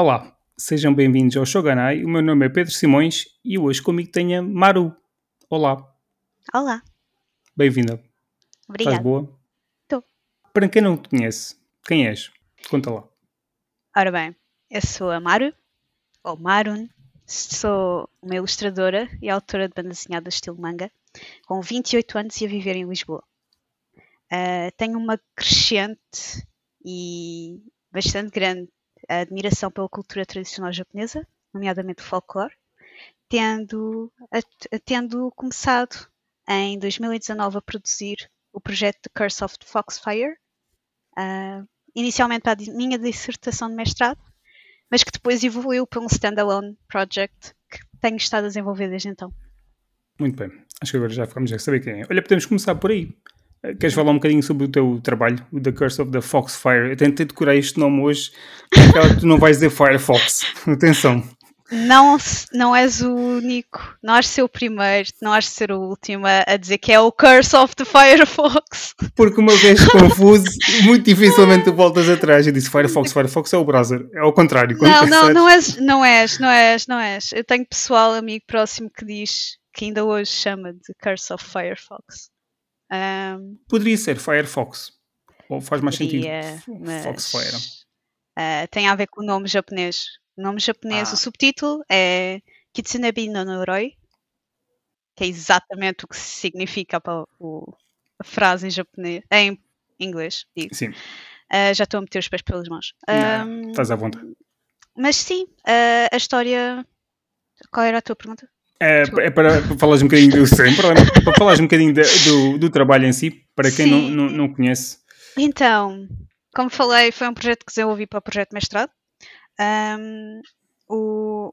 Olá, sejam bem-vindos ao Shoganai. O meu nome é Pedro Simões e hoje comigo tenho a Maru. Olá, Olá, bem-vinda. Estás obrigada. boa? Tô. Para quem não te conhece, quem és? Conta lá. Ora bem, eu sou a Maru, ou Marun, sou uma ilustradora e autora de banda desenhada estilo manga, com 28 anos e a viver em Lisboa. Ah, tenho uma crescente e bastante grande admiração pela cultura tradicional japonesa, nomeadamente o folclore, tendo, a- tendo começado em 2019 a produzir o projeto The Curse of the Foxfire, ah, inicialmente para a minha dissertação de mestrado, mas que depois evoluiu para um standalone project que tenho estado a desenvolver desde então. Muito bem, acho que agora já ficamos a saber quem é. Olha, podemos começar por aí. Queres falar um bocadinho sobre o teu trabalho, o The Curse of the Foxfire? Eu tentei decorar este nome hoje, porque tu não vais dizer Firefox. Atenção. Não, não és o único, não de ser o primeiro, não de ser o último a, dizer que é o Curse of the Firefox. Porque uma vez confuso, muito dificilmente tu voltas atrás e disse Firefox, Firefox é o browser. É ao contrário. Não, não, não és, não és, não és, não és. Eu tenho pessoal, amigo próximo que diz que ainda hoje chama de Curse of Firefox. Ahm, Poderia ser Firefox. Ou faz mais sentido. mas, Foxfire. ah, tem a ver com o nome japonês. O nome japonês, Ah. o subtítulo é Kitsunebi no Noroi, que é exatamente o que significa o- a frase em japonês, em inglês, digo. Sim, Ah, já estou a meter os pés pelas mãos. Não, Ahm, estás à vontade. mas sim, ah, a história. Qual era a tua pergunta? É, é para, falares um bocadinho do sem problema, para falares um bocadinho da- do, do trabalho em si, para quem não, não, não conhece. Então, como falei, foi um projeto que desenvolvi para o projeto de mestrado. Ahm, o-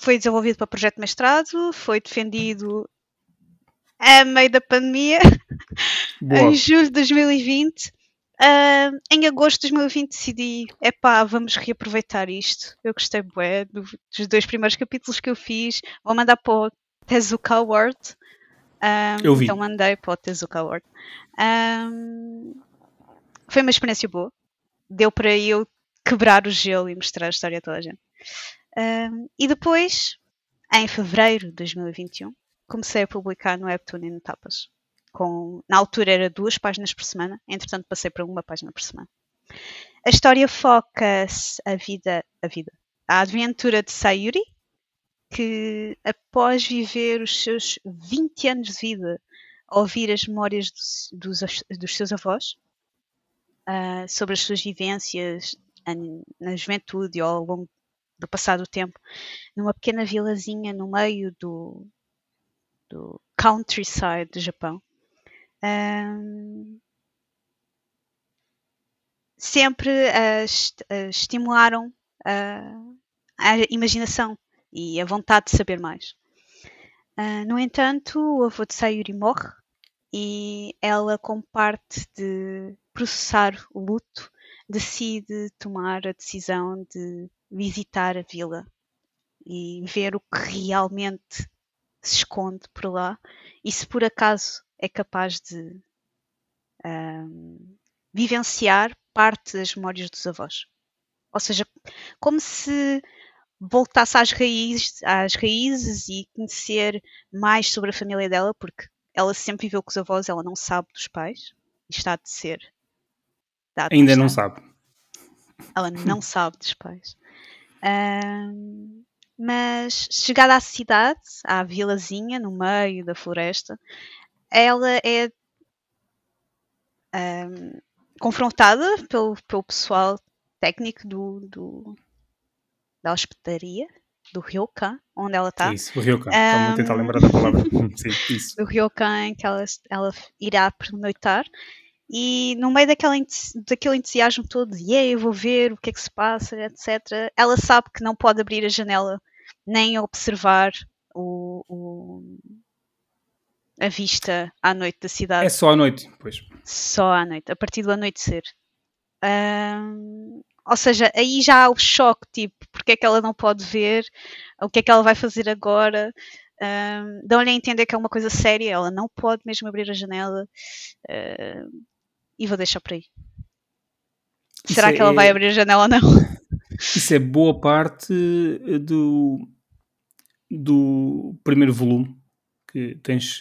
Foi desenvolvido para o projeto de mestrado, foi defendido a meio da pandemia, Boa. em julho de 2020. Ahm, em agosto de 2020 decidi, epá, vamos reaproveitar isto. Eu gostei bué do- dos dois primeiros capítulos que eu fiz. Vou mandar para o Tezuka Award. Ahm, Eu vi. Então mandei para o Tezuka Award. Ahm, foi uma experiência boa. Deu para eu quebrar o gelo e mostrar a história a toda a gente. Ahm, e depois, em fevereiro de 2021, comecei a publicar no Webtoon e no Tapas. Com, na altura era duas páginas por semana, entretanto passei para uma página por semana. A história foca-se a vida, a vida, a aventura de Sayuri, que após viver os seus 20 anos de vida ouvir as memórias dos, dos, dos seus avós ah, sobre as suas vivências na juventude ou ao longo do passado tempo, numa pequena vilazinha no meio do, do countryside do Japão. Sempre a est- a estimularam a, a imaginação e a vontade de saber mais. No entanto, o avô de Sayuri morre e ela, como parte de processar o luto, decide tomar a decisão de visitar a vila e ver o que realmente se esconde por lá e se por acaso é capaz de ahm, vivenciar parte das memórias dos avós. Ou seja, como se voltasse às raízes, às raízes e conhecer mais sobre a família dela, porque ela sempre viveu com os avós, ela não sabe dos pais, está de ser. dado Ainda não sabe. Ela não sabe dos pais. Ahm, mas chegada à cidade, à vilazinha, no meio da floresta, ela é ahm, confrontada pelo, pelo pessoal técnico do, do- da hospedaria, do Ryokan, onde ela está. Isso, o Ryokan. Estava a tentar lembrar da palavra. Sim, isso. do Ryokan em que ela, ela irá pernoitar. E no meio daquela, daquele entusiasmo todo de yeah, eu vou ver o que é que se passa, etc., ela sabe que não pode abrir a janela nem observar o, o- a vista à noite da cidade É só à noite, pois. só à noite, a partir do anoitecer. Ou seja, aí já há o choque, tipo, porque é que ela não pode ver, o que é que ela vai fazer agora. Ahm, Dão-lhe a entender que é uma coisa séria, ela não pode mesmo abrir a janela. ahm, e vou deixar por aí. Será Isso que ela é- vai abrir a janela ou não? Isso é boa parte do, do primeiro volume que tens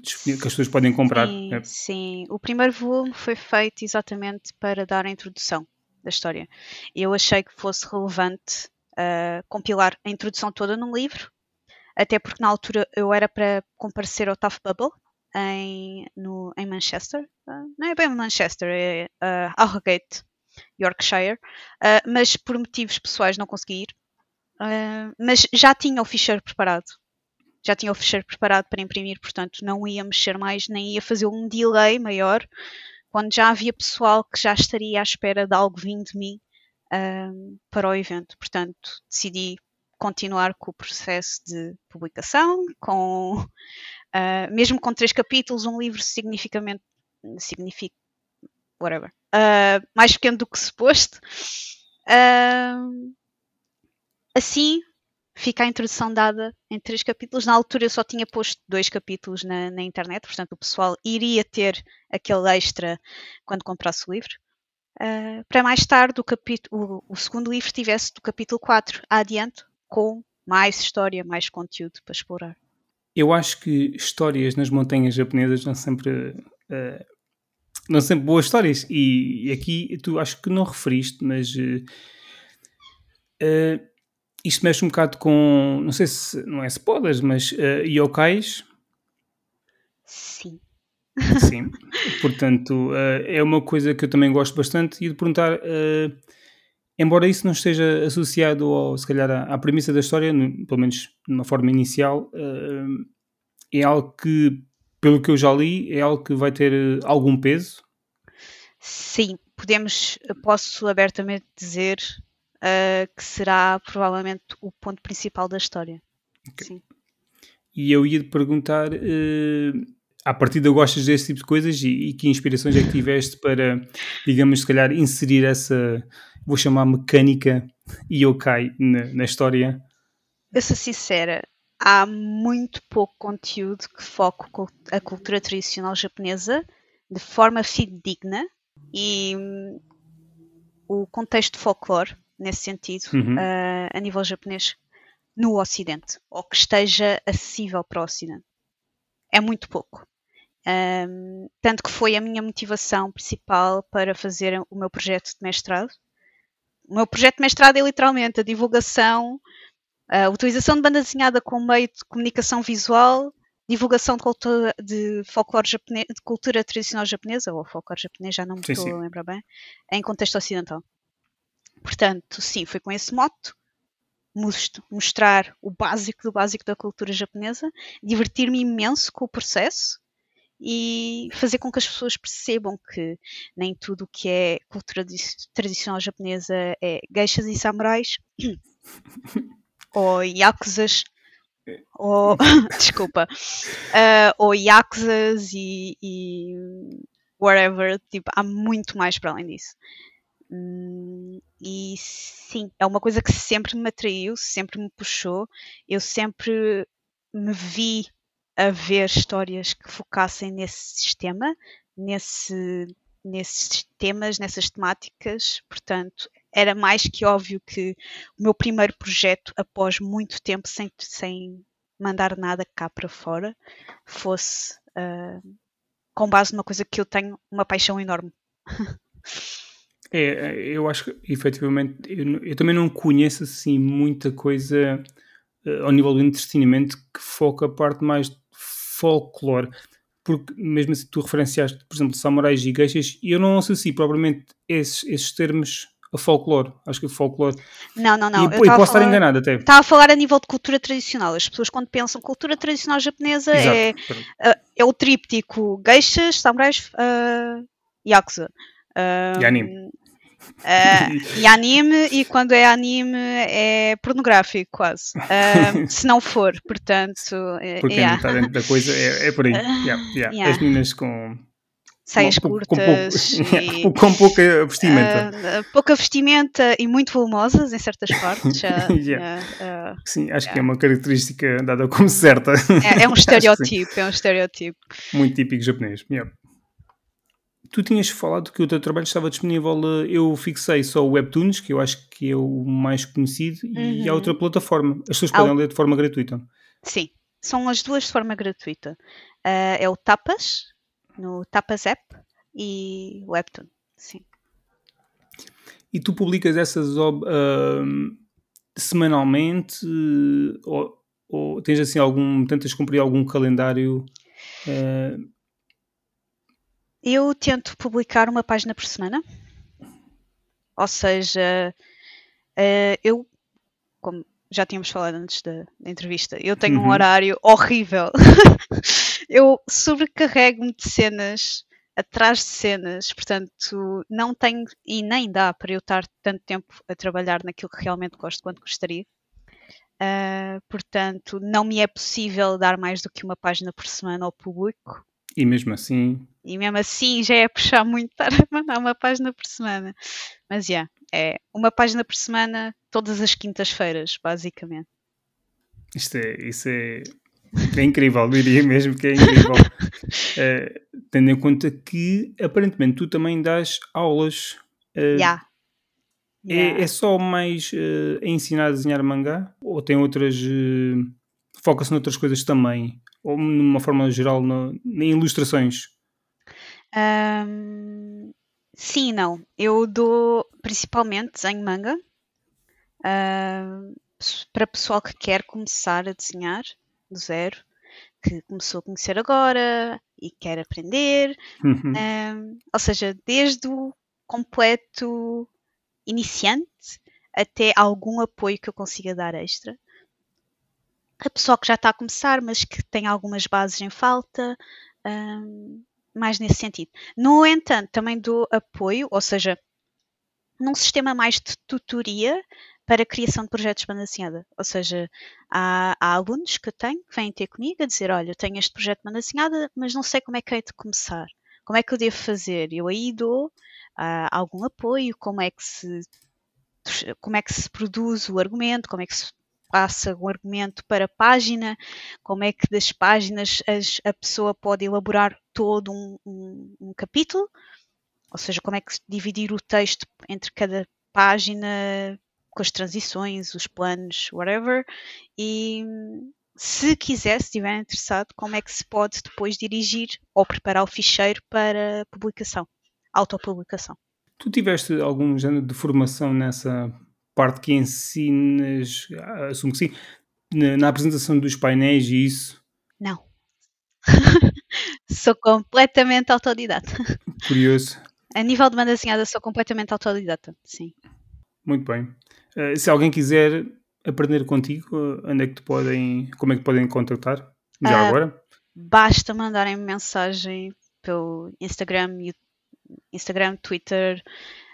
disponível, que as pessoas podem comprar. Sim, né? sim. O primeiro volume foi feito exatamente para dar a introdução da história. Eu achei que fosse relevante ah, compilar a introdução toda num livro, até porque na altura eu era para comparecer ao Tough Bubble em, no, em Manchester. Ah, não é bem Manchester, é ah, Harrogate, Yorkshire, mas por motivos pessoais não consegui ir. Ah, mas já tinha o ficheiro preparado já tinha o ficheiro preparado para imprimir, portanto não ia mexer mais, nem ia fazer um delay maior, quando já havia pessoal que já estaria à espera de algo vindo de mim ahm, para o evento. Portanto, decidi continuar com o processo de publicação, com ah, mesmo com três capítulos, um livro significativamente significa whatever, ah, mais pequeno do que suposto. Ahm, assim fica a introdução dada em três capítulos. Na altura eu só tinha posto dois capítulos na, na internet, portanto o pessoal iria ter aquele extra quando comprasse o livro. Ah, para mais tarde o, capítulo, o, o segundo livro tivesse do capítulo 4 adiante, com mais história, mais conteúdo para explorar. Eu acho que histórias nas montanhas japonesas não sempre. eh, não sempre boas histórias. E, aqui tu acho que não referiste, mas. eh, isto mexe um bocado com. Não sei se. Não é spoilers, mas. eh, yokais. Sim. Sim. Portanto, eh, é uma coisa que eu também gosto bastante. E de perguntar. eh, embora isso não esteja associado, ao, se calhar, à, à premissa da história, no- pelo menos de uma forma inicial, eh, é algo que, pelo que eu já li, é algo que vai ter algum peso. Sim, podemos, posso abertamente dizer ah, que será provavelmente o ponto principal da história. Ok. Sim. E eu ia te perguntar, eh, à partida gostas desse tipo de coisas e, e que inspirações é que tiveste para, digamos, se calhar inserir essa, vou chamar mecânica yokai na, na história? Eu sou sincera, há muito pouco conteúdo que foque a cultura tradicional japonesa de forma fidedigna e hum, o contexto de folclore, nesse sentido, Uhum. ah, a nível japonês, no Ocidente, ou que esteja acessível para o Ocidente. É muito pouco. Ahm, tanto que foi a minha motivação principal para fazer o meu projeto de mestrado. O meu projeto de mestrado é literalmente a divulgação, a utilização de banda desenhada como meio de comunicação visual, divulgação de, cultura, de folclore japonês, de cultura tradicional japonesa, ou folclore japonês, já não me Sim, estou sim. a lembrar bem, em contexto ocidental. Portanto, sim, foi com esse moto mos- mostrar o básico do básico da cultura japonesa, divertir-me imenso com o processo e fazer com que as pessoas percebam que nem tudo o que é cultura tradicional japonesa é geishas e samurais ou yakuzas ou desculpa ah, ou yakuzas e, e whatever tipo há muito mais para além disso Hum, e sim, é uma coisa que sempre me atraiu, sempre me puxou. Eu sempre me vi a ver histórias que focassem nesse sistema, nesse, nesses temas, nessas temáticas. Portanto, era mais que óbvio que o meu primeiro projeto, após muito tempo sem, sem mandar nada cá para fora, fosse ah, com base numa coisa que eu tenho uma paixão enorme. É, eu acho que efetivamente eu, eu também não conheço assim muita coisa eh, ao nível do entretenimento que foca a parte mais folclore. Porque mesmo se tu referenciaste, por exemplo, samurais e geishas, e eu não associo propriamente esses, esses termos a folclore. Acho que folclore. Não, não, não. e, eu e posso estar falar- enganado até. Estava a falar a nível de cultura tradicional. As pessoas, quando pensam cultura tradicional japonesa, é, Exato. é o tríptico geishas, samurais, uh, yakuza. Ah, E anime. Ah, e anime, e quando é anime é pornográfico, quase. Ah, se não for, portanto. é- Porque yeah. está dentro da coisa é, é por aí. Yeah, yeah. yeah. As meninas com, Saias com, com, curtas pouco, e. com pouca vestimenta. ah, pouca vestimenta e muito volumosas em certas partes. ah, ah, ah, Sim, acho que é uma característica dada como certa. é, é um estereotipo, é um estereotipo. Muito típico japonês. Yeah. Tu tinhas falado que o teu trabalho estava disponível, eh, eu fixei só o Webtoons, que eu acho que é o mais conhecido, e há Uhum. outra plataforma. As pessoas podem o- ler de forma gratuita. Sim, são as duas de forma gratuita. Ah, é o Tapas, no Tapas App, e o Webtoon. Sim. E tu publicas essas ahm, semanalmente eh, ou, ou tens assim algum, tentas cumprir algum calendário? eh, Eu tento publicar uma página por semana. Ou seja, eh, eu, como já tínhamos falado antes da, da entrevista, eu tenho um Uhum. horário horrível. eu sobrecarrego-me de cenas atrás de cenas, portanto, não tenho e nem dá para eu estar tanto tempo a trabalhar naquilo que realmente gosto quanto gostaria. Ah, portanto, não me é possível dar mais do que uma página por semana ao público. e mesmo assim, E mesmo assim já é puxar muito estar a mandar uma página por semana. Mas já, é uma página por semana todas as quintas-feiras, basicamente. isto é, isso é, é incrível, diria mesmo que é incrível. Eh, tendo em conta que aparentemente tu também dás aulas. eh, Já. É, é só mais eh, a ensinar a desenhar mangá? Ou tem outras. eh, Foca-se noutras coisas também? Ou numa forma geral, no, em ilustrações? Ahm, sim não. Eu dou principalmente desenho manga pes- para pessoal que quer começar a desenhar do zero, que começou a conhecer agora e quer aprender. Uhum. Ahm, ou seja, desde o completo iniciante até algum apoio que eu consiga dar extra. A pessoa que já está a começar, mas que tem algumas bases em falta, ahm, mais nesse sentido. No entanto, também dou apoio, ou seja, num sistema mais de tutoria para a criação de projetos de banda desenhada. Ou seja, há, há alunos que tenho que vêm ter comigo a dizer: Olha, eu tenho este projeto de banda desenhada, mas não sei como é que hei de começar. Como é que eu devo fazer? Eu aí dou ah, algum apoio, como é que se como é que se produz o argumento, como é que se passa o argumento para página, como é que das páginas as- a pessoa pode elaborar todo um, um- um capítulo, ou seja, como é que dividir o texto entre cada página, com as transições, os planos, whatever, e se quiser, se estiver interessado, como é que se pode depois dirigir ou preparar o ficheiro para publicação, autopublicação. Tu tiveste algum género de formação nessa parte que ensinas, assumo que sim, na, na apresentação dos painéis e isso? Não. sou completamente autodidata. Curioso. A nível de banda desenhada, sou completamente autodidata, sim. Muito bem. Eh, se alguém quiser aprender contigo, onde é que te podem, como é que podem contactar? Já Ah, agora? Basta mandarem mensagem pelo Instagram, Instagram Twitter,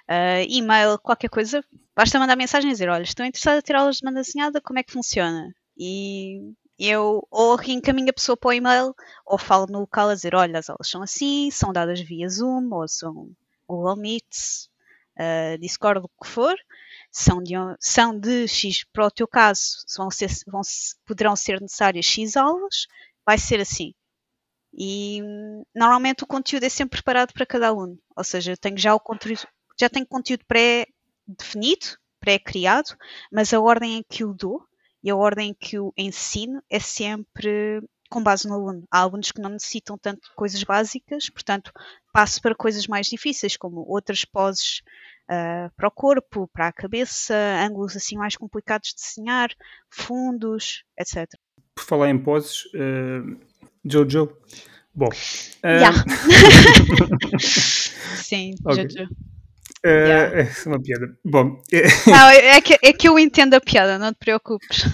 ah, e-mail, qualquer coisa. Basta mandar mensagem e dizer: Olha, estou interessada em ter aulas de banda desenhada, como é que funciona? E eu ou reencaminho a pessoa para o e-mail ou falo no local a dizer: Olha, as aulas são assim, são dadas via Zoom ou são Google Meets, ah, Discord, o que for. São de, são de X, para o teu caso, vão ser, vão, poderão ser necessárias X aulas, vai ser assim. E normalmente o conteúdo é sempre preparado para cada aluno. Ou seja, eu tenho já o conteúdo, já tenho conteúdo pré-definido, pré-criado, mas a ordem em que o dou e a ordem em que o ensino é sempre com base no aluno. Há alunos que não necessitam tanto de coisas básicas, portanto, passo para coisas mais difíceis, como outras poses ah, para o corpo, para a cabeça, ângulos assim mais complicados de desenhar, fundos, etc. Por falar em poses, eh, Jojo. Bom, eh, Yeah. Sim, Ok. Jojo. Eh, Yeah. é uma piada. Bom, eh, Não, é que, é que eu entendo a piada, não te preocupes.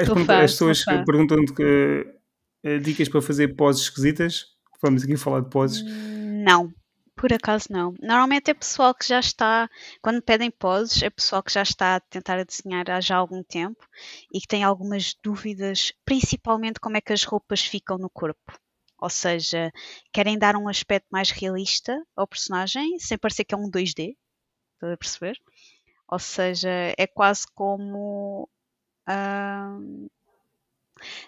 as, fã, as pessoas que perguntam-te que, eh, dicas para fazer poses esquisitas. Vamos aqui falar de poses. Não, por acaso não. Normalmente é pessoal que já está, quando pedem poses, é pessoal que já está a tentar desenhar há já algum tempo e que tem algumas dúvidas, principalmente como é que as roupas ficam no corpo. Ou seja, querem dar um aspecto mais realista ao personagem, sem parecer que é um 2D, estás a perceber? Ou seja, é quase como. ahm,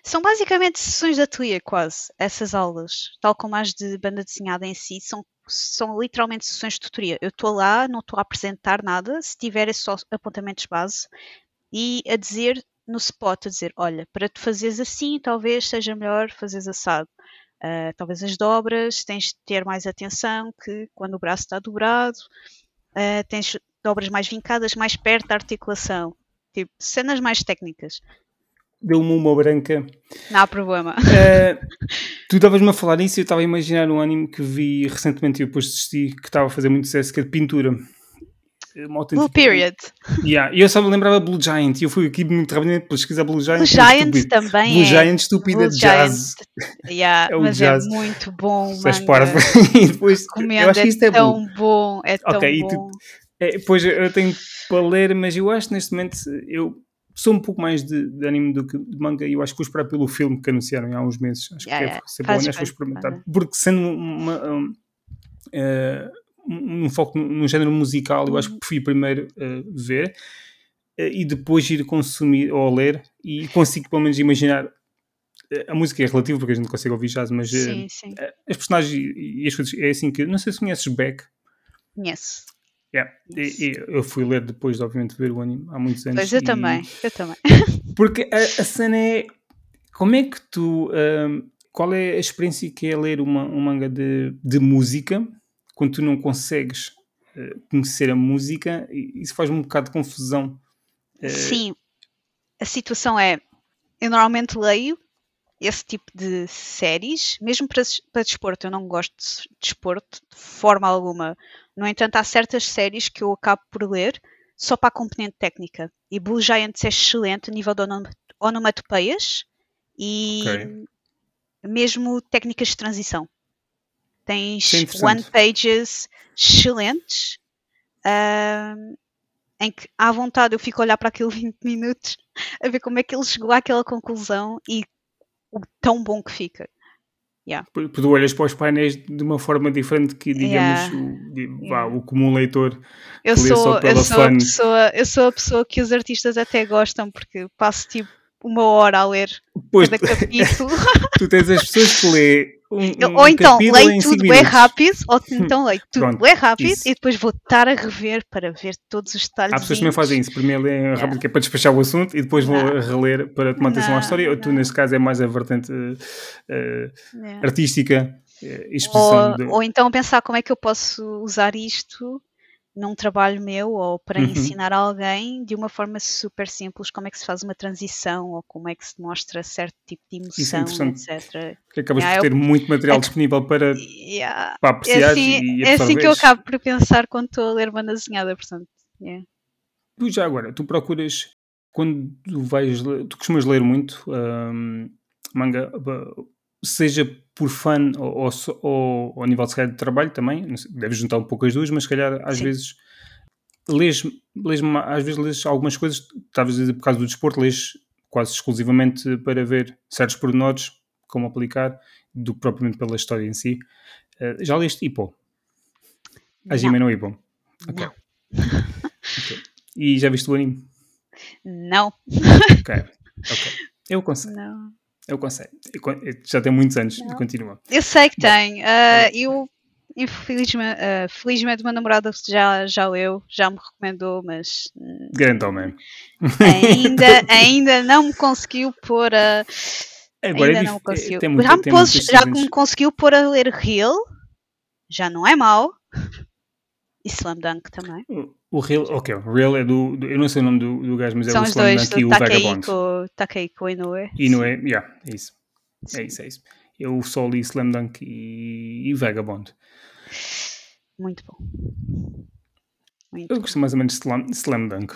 São basicamente sessões de ateliê, quase, essas aulas. Tal como as de banda desenhada em si, são, são literalmente sessões de tutoria. Eu estou lá, não estou a apresentar nada, se tiver é só apontamentos base e a dizer no spot, a dizer, olha, para tu fazeres assim, talvez seja melhor fazeres assado. Uh, talvez as dobras, tens de ter mais atenção que quando o braço está dobrado, uh, tens dobras mais vincadas mais perto da articulação. Tipo, cenas mais técnicas. Deu-me uma branca. Não há problema. Uh, tu estavas-me a falar nisso e eu estava a imaginar um anime que vi recentemente e depois desisti, que estava a fazer muito sucesso, que é de pintura. Blue Period. Yeah. E eu só me lembrava Blue Giant. E eu fui aqui muito rapidamente pesquisar Blue Giant. Blue Giant também Blue é. Giant estúpida Blue jazz. Yeah, É o mas jazz. é muito bom, manga. parvo. e depois, eu acho que isto é tão bom. bom, é tão Ok, e tu- bom. É, pois eu tenho para ler, mas eu acho que neste momento eu sou um pouco mais de, de anime do que de manga e eu acho que vou esperar pelo filme que anunciaram há uns meses. Acho Yeah, que yeah. deve ser bom, Fazes acho que vou experimentar. Porque sendo uma, um, eh, um, um foco no género musical, eu acho que prefiro primeiro eh, ver eh, e depois ir consumir ou ler e consigo pelo menos imaginar. eh, A música é relativa porque a gente não consegue ouvir jazz, mas Sim, sim, as personagens e, as coisas é assim que não sei se conheces Beck. conheço. Yeah. E, e eu fui ler depois de, obviamente, ver o anime há muitos anos. Pois eu e- também, eu também. Porque a, a cena é. Como é que tu. ahm, qual é a experiência que é ler uma, um manga de, de música quando tu não consegues eh, conhecer a música? Isso faz um bocado de confusão. Eh, Sim, a situação é, eu normalmente leio esse tipo de séries, mesmo para, para desporto, eu não gosto de desporto de forma alguma. No entanto, há certas séries que eu acabo por ler só para a componente técnica. E Blue Giants é excelente a nível de onom- onomatopeias e Ok. mesmo técnicas de transição. Tens Isso é interessante. one pages excelentes ahm, em que à vontade eu fico a olhar para aquilo 20 minutos a ver como é que ele chegou àquela conclusão e o tão bom que fica. Porque tu olhas para os painéis de uma forma diferente que, digamos, Yeah. o, vá, Yeah. o comum leitor. Eu sou, eu, sou a pessoa, eu sou a pessoa que os artistas até gostam porque passo tipo uma hora a ler Pois, cada capítulo. tu tens as pessoas que lê um, um ou então leio tudo bem minutos. rápido, ou então leio tudo Pronto, bem rápido isso. e depois vou estar a rever para ver todos os detalhes. Há pessoas que também fazem isso. Primeiro leem rápido que é para despachar o assunto e depois vão Não. reler para tomar atenção à história. Ou tu, neste caso, é mais a vertente eh, eh, artística, eh. Ou, de- ou então pensar como é que eu posso usar isto num trabalho meu ou para Uhum. ensinar alguém de uma forma super simples como é que se faz uma transição ou como é que se mostra certo tipo de é emoção, interessante. etc. que acabas Yeah, por eu- ter muito material disponível para, Yeah. para É apreciar assim, e, e é assim que eu acabo por pensar quando estou a ler banda desenhada, portanto. yeah. Tu já agora, tu procuras, quando tu vais, ler- tu costumas ler muito ahm, manga, seja por fã ou, ou, ou ao nível calhar, de trabalho também, sei, deves juntar um pouco as duas, mas se calhar às Sim. vezes lês, lês, às vezes lês algumas coisas, talvez por causa do desporto, lês quase exclusivamente para ver certos pormenores, como aplicar, do que propriamente pela história em si. Ah, já leste Hippo? A Não, Hippo? Ok. não, E já viste o anime? não, Ok, ok. Eu consigo. não. Eu consigo. Eu con- eu- Já tem muitos anos Não. e continua. Eu sei que tem. ah, eu, infelizmente, ah, felizmente, o meu namorado já, já leu, já me recomendou, mas hum, Grande homem. ainda, ainda não me conseguiu pôr a. Agora ainda é não conseguiu. é- muito- já me, pôs- já me conseguiu pôr a ler Real, já não é mau. E Slam Dunk também. O- O Real, ok, o Real é do, do- Eu não sei o nome do, do gajo, mas é São o os Slam dois, Dunk e o Vagabond. Takehiko, Takehiko Inoue. E não é. Yeah, é isso. Sim. É isso, é isso. Eu só li Slam Dunk e, e Vagabond. Muito bom. Muito Eu gosto mais ou menos de Slam, Slam Dunk.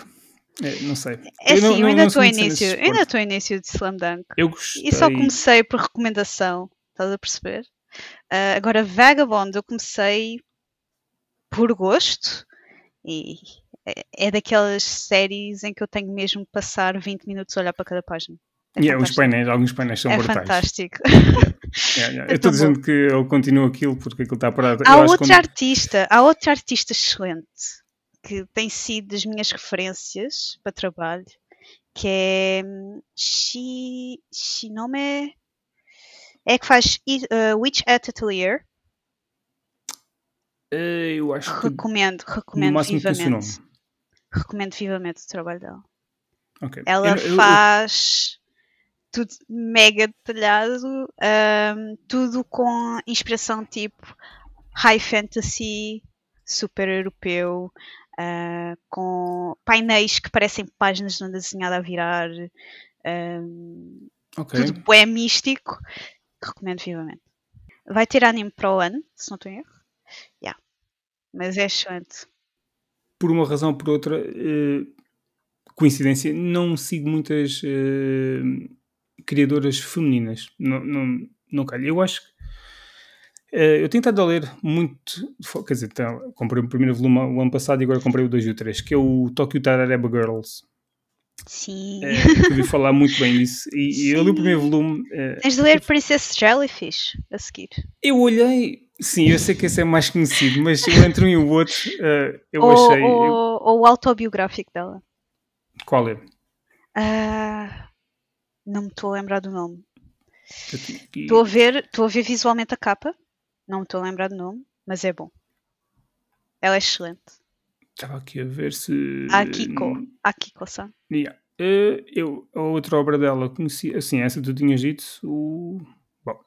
É, não sei. É Eu não- assim, eu ainda estou início, ainda estou início de Slam Dunk. Eu gostei. E só comecei por recomendação, estás a perceber? Ah, agora, Vagabond, eu comecei por gosto e é, é daquelas séries em que eu tenho mesmo que passar 20 minutos a olhar para cada página. É Yeah, os fantástico. painéis, alguns painéis são É brutais. fantástico. Yeah, yeah. É Eu estou dizendo que ele continua aquilo porque aquilo está parado. Há Eu outro que quando- artista, há outro artista excelente que tem sido das minhas referências para trabalho que é hum, Shi, Shinome. É que faz uh, Witch at Atelier. Eh, eu acho que Recomendo, no recomendo máximo conheço o nome. vivamente. Recomendo vivamente o trabalho dela. Ok. Ela Eu- eu- eu- faz tudo mega detalhado, ahm, tudo com inspiração tipo high fantasy, super europeu, ah, com painéis que parecem páginas de uma desenhada a virar, ahm, ok. tudo bué místico. Recomendo vivamente. Vai ter anime para o ano, se não estou em erro. Mas é excelente. por uma razão ou por outra, eh, coincidência, não sigo muitas eh, criadoras femininas. Não, não, não calha. Eu acho que. eh, eu tenho estado a ler muito. Quer dizer, tá, comprei o primeiro volume o ano passado e agora comprei o 2 e o 3, que é o Tokyo Tarareba Girls. Sim. que ouvi falar muito bem disso. E, e eu li o primeiro volume. eh, Tens de ler Princess Jellyfish a seguir. eu olhei. Sim, eu sei que esse é mais conhecido, mas eu entre um e o outro, eh, eu ou, achei. eu- ou- ou o autobiográfico dela. qual é? Ah, não me estou a lembrar do nome. Eu Estou a ver, estou a ver visualmente a capa. Não me estou a lembrar do nome, mas é bom. Ela é excelente. Estava aqui a ver se. Akiko. Akiko-san. Yeah. Eh, eu, a outra obra dela conheci, assim, essa tu tinhas dito, o. Bom.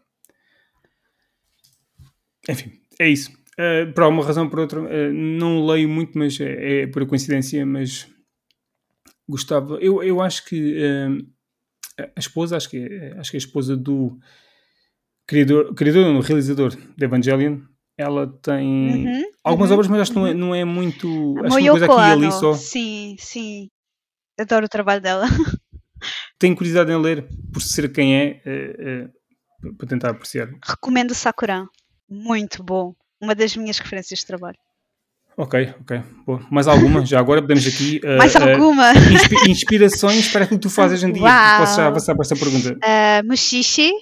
Enfim, é isso. Eh, por alguma razão por outra, eh, não leio muito, mas é, é por coincidência, mas gostava. Eu, eu acho que a esposa, acho que, é, acho que é a esposa do criador, criador não, realizador de Evangelion, ela tem Uhum, algumas uhum, obras, mas acho que não é, uhum. não é muito. A Acho que uma coisa aqui e ali só. Sim, sim. Adoro o trabalho dela. tenho curiosidade em ler por ser quem é, eh, eh, para tentar apreciar. Recomendo Sakuran. Muito bom. Uma das minhas referências de trabalho. Ok, ok. Boa. Mais alguma? Já agora podemos aqui. eh, Mais alguma? inspi- inspirações para aquilo que tu fazes hoje em dia. Uau. Posso já avançar para esta pergunta? A Mushishi.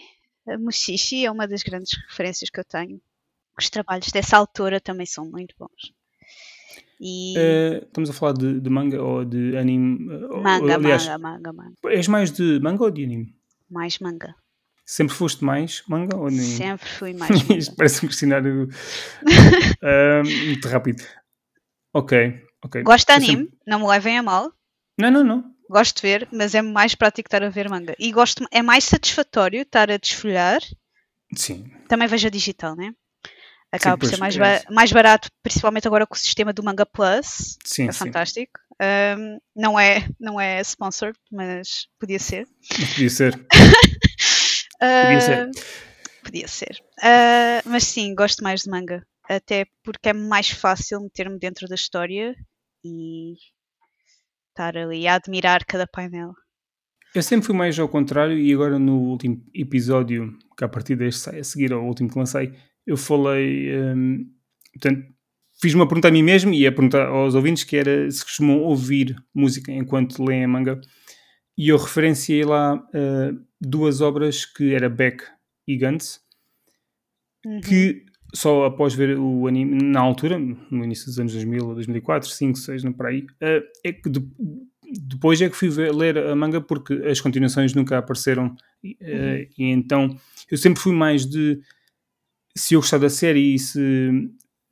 Mushishi é uma das grandes referências que eu tenho. Os trabalhos dessa autora também são muito bons. E Eh, estamos a falar de, de manga ou de anime? eh, ou- manga, aliás, manga, manga, manga. és mais de manga ou de anime? Mais manga. Sempre foste mais manga ou anime? Sempre fui mais manga. Isto parece um questionário ah, muito rápido. Ok, ok. Gosto de anime, sempre- não me levem a mal. Não, não, não. Gosto de ver, mas é mais prático estar a ver manga. E gosto, é mais satisfatório estar a desfolhar. Sim. Também vejo a digital, né? Acaba por pois, ser mais, é ba- mais barato, principalmente agora com o sistema do Manga Plus. Sim, é sim. fantástico. Um, não, é, não é sponsored, mas podia ser. Podia ser. Podia ser. Podia ser. Ah, mas sim, gosto mais de manga. Até porque é mais fácil meter-me dentro da história e estar ali a admirar cada painel. Eu sempre fui mais ao contrário e agora no último episódio, que a partir deste sai a seguir ao último que lancei, eu falei, hum, portanto, fiz uma pergunta a mim mesmo e a pergunta aos ouvintes que era se costumam ouvir música enquanto leem a manga. E eu referenciei lá uh, duas obras que era Beck e Gantz Uhum. que só após ver o anime na altura, no início dos anos 2000, 2004, 5, 6, não por aí, eh, é que de- depois é que fui ver- ler a manga porque as continuações nunca apareceram. E, eh, e então eu sempre fui mais de se eu gostar da série e se,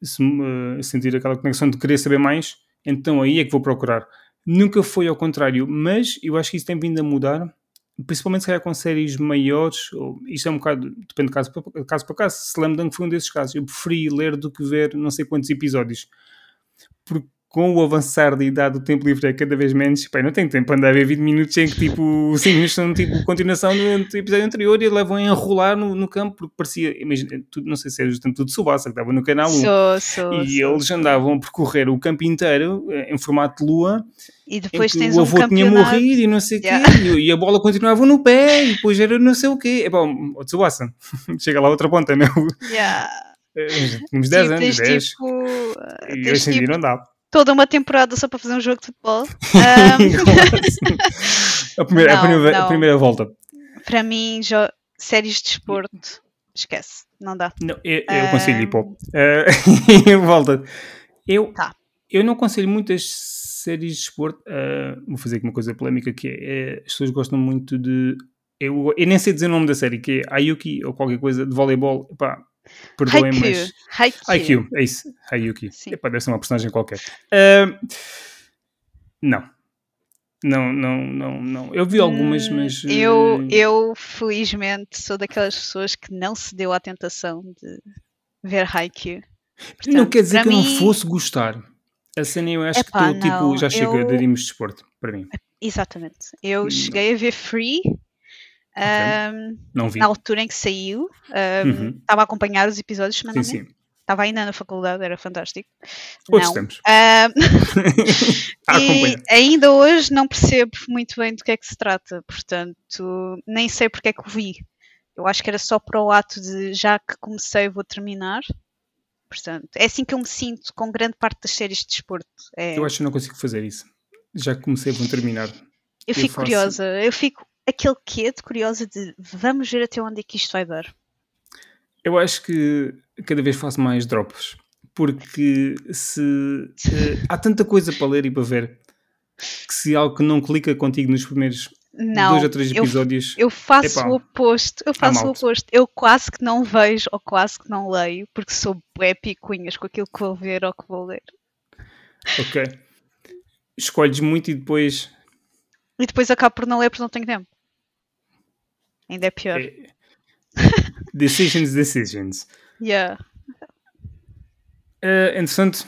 se eh, sentir aquela conexão de querer saber mais, então aí é que vou procurar. Nunca foi ao contrário, mas eu acho que isso tem vindo a mudar, principalmente se calhar com séries maiores, ou, isto é um bocado, depende de caso para caso. Para caso. Slam Dunk foi um desses casos. Eu preferi ler do que ver não sei quantos episódios. Porque com o avançar da idade do tempo livre é cada vez menos, não tenho tempo para andar a ver 20 minutos em que tipo, 5 minutos são tipo continuação do, episódio anterior e levam a enrolar no, no campo porque parecia, imagina, tudo, não sei se era justamente tudo Subasa que estava no canal 1 Sou, sou, e sou, eles andavam a percorrer o campo inteiro eh, em formato de lua E depois tens o um avô tinha campeonato. morrido e não sei o Yeah. quê, e, e a bola continuava no pé, e depois era não sei o quê. É bom, o Tsubasa, chega lá outra ponta, não? Yeah. Eh, Tínhamos 10 Tipo, anos, tens 10, tipo, uh, e hoje em dia tipo não dá. Toda uma temporada só para fazer um jogo de futebol. Um, a, primeira, a, Não, primeira, a primeira volta. para mim, séries de desporto, esquece, não dá. Não, eu, eu consigo Ah. ir. Eh, volta. Eu, Tá. eu não aconselho muitas séries de esporte. Uh, vou fazer aqui uma coisa polémica que é, é, as pessoas gostam muito de. Eu, eu nem sei dizer o nome da série, que é Ayuki ou qualquer coisa de voleibol. Epá, perdoem, mas. Haikyuu, é isso. Ayuki. Epá, deve ser uma personagem qualquer. Uh, não. Não, não, não, não. Eu vi algumas, hum, mas. Eu, eu, felizmente, sou daquelas pessoas que não se deu à tentação de ver Haikyuu. Portanto, não quer dizer que mim... eu não fosse gostar. A cena eu acho Epá, que tu, tipo, já chega eu... de desporto, para mim. Exatamente. Eu não. cheguei a ver Free okay. na altura em que saiu. Um, uhum. Estava a acompanhar os episódios semanalmente. Sim, sim. Estava ainda na faculdade, era fantástico. Hoje não. estamos. Um, e ainda hoje não percebo muito bem do que é que se trata, portanto, nem sei porque é que o vi. Eu acho que era só para o ato de já que comecei, vou terminar. Portanto, é assim que eu me sinto com grande parte das séries de desporto. É... Eu acho que não consigo fazer isso. Já que comecei, vou terminar. Eu, eu fico faço... curiosa. Eu fico aquele quê de curiosa de vamos ver até onde é que isto vai dar. Eu acho que cada vez faço mais drops. Porque se uh, há tanta coisa para ler e para ver que se algo que não clica contigo nos primeiros não, dois ou três episódios. Eu, eu faço epá, o oposto. Eu faço o oposto. Eu quase que não vejo ou quase que não leio porque sou bué picuinhas com aquilo que vou ver ou que vou ler. Ok. Escolhes muito e depois. E depois acabo por não ler porque não tenho tempo. Ainda é pior. É... decisions, decisions. Yeah. Uh, interessante.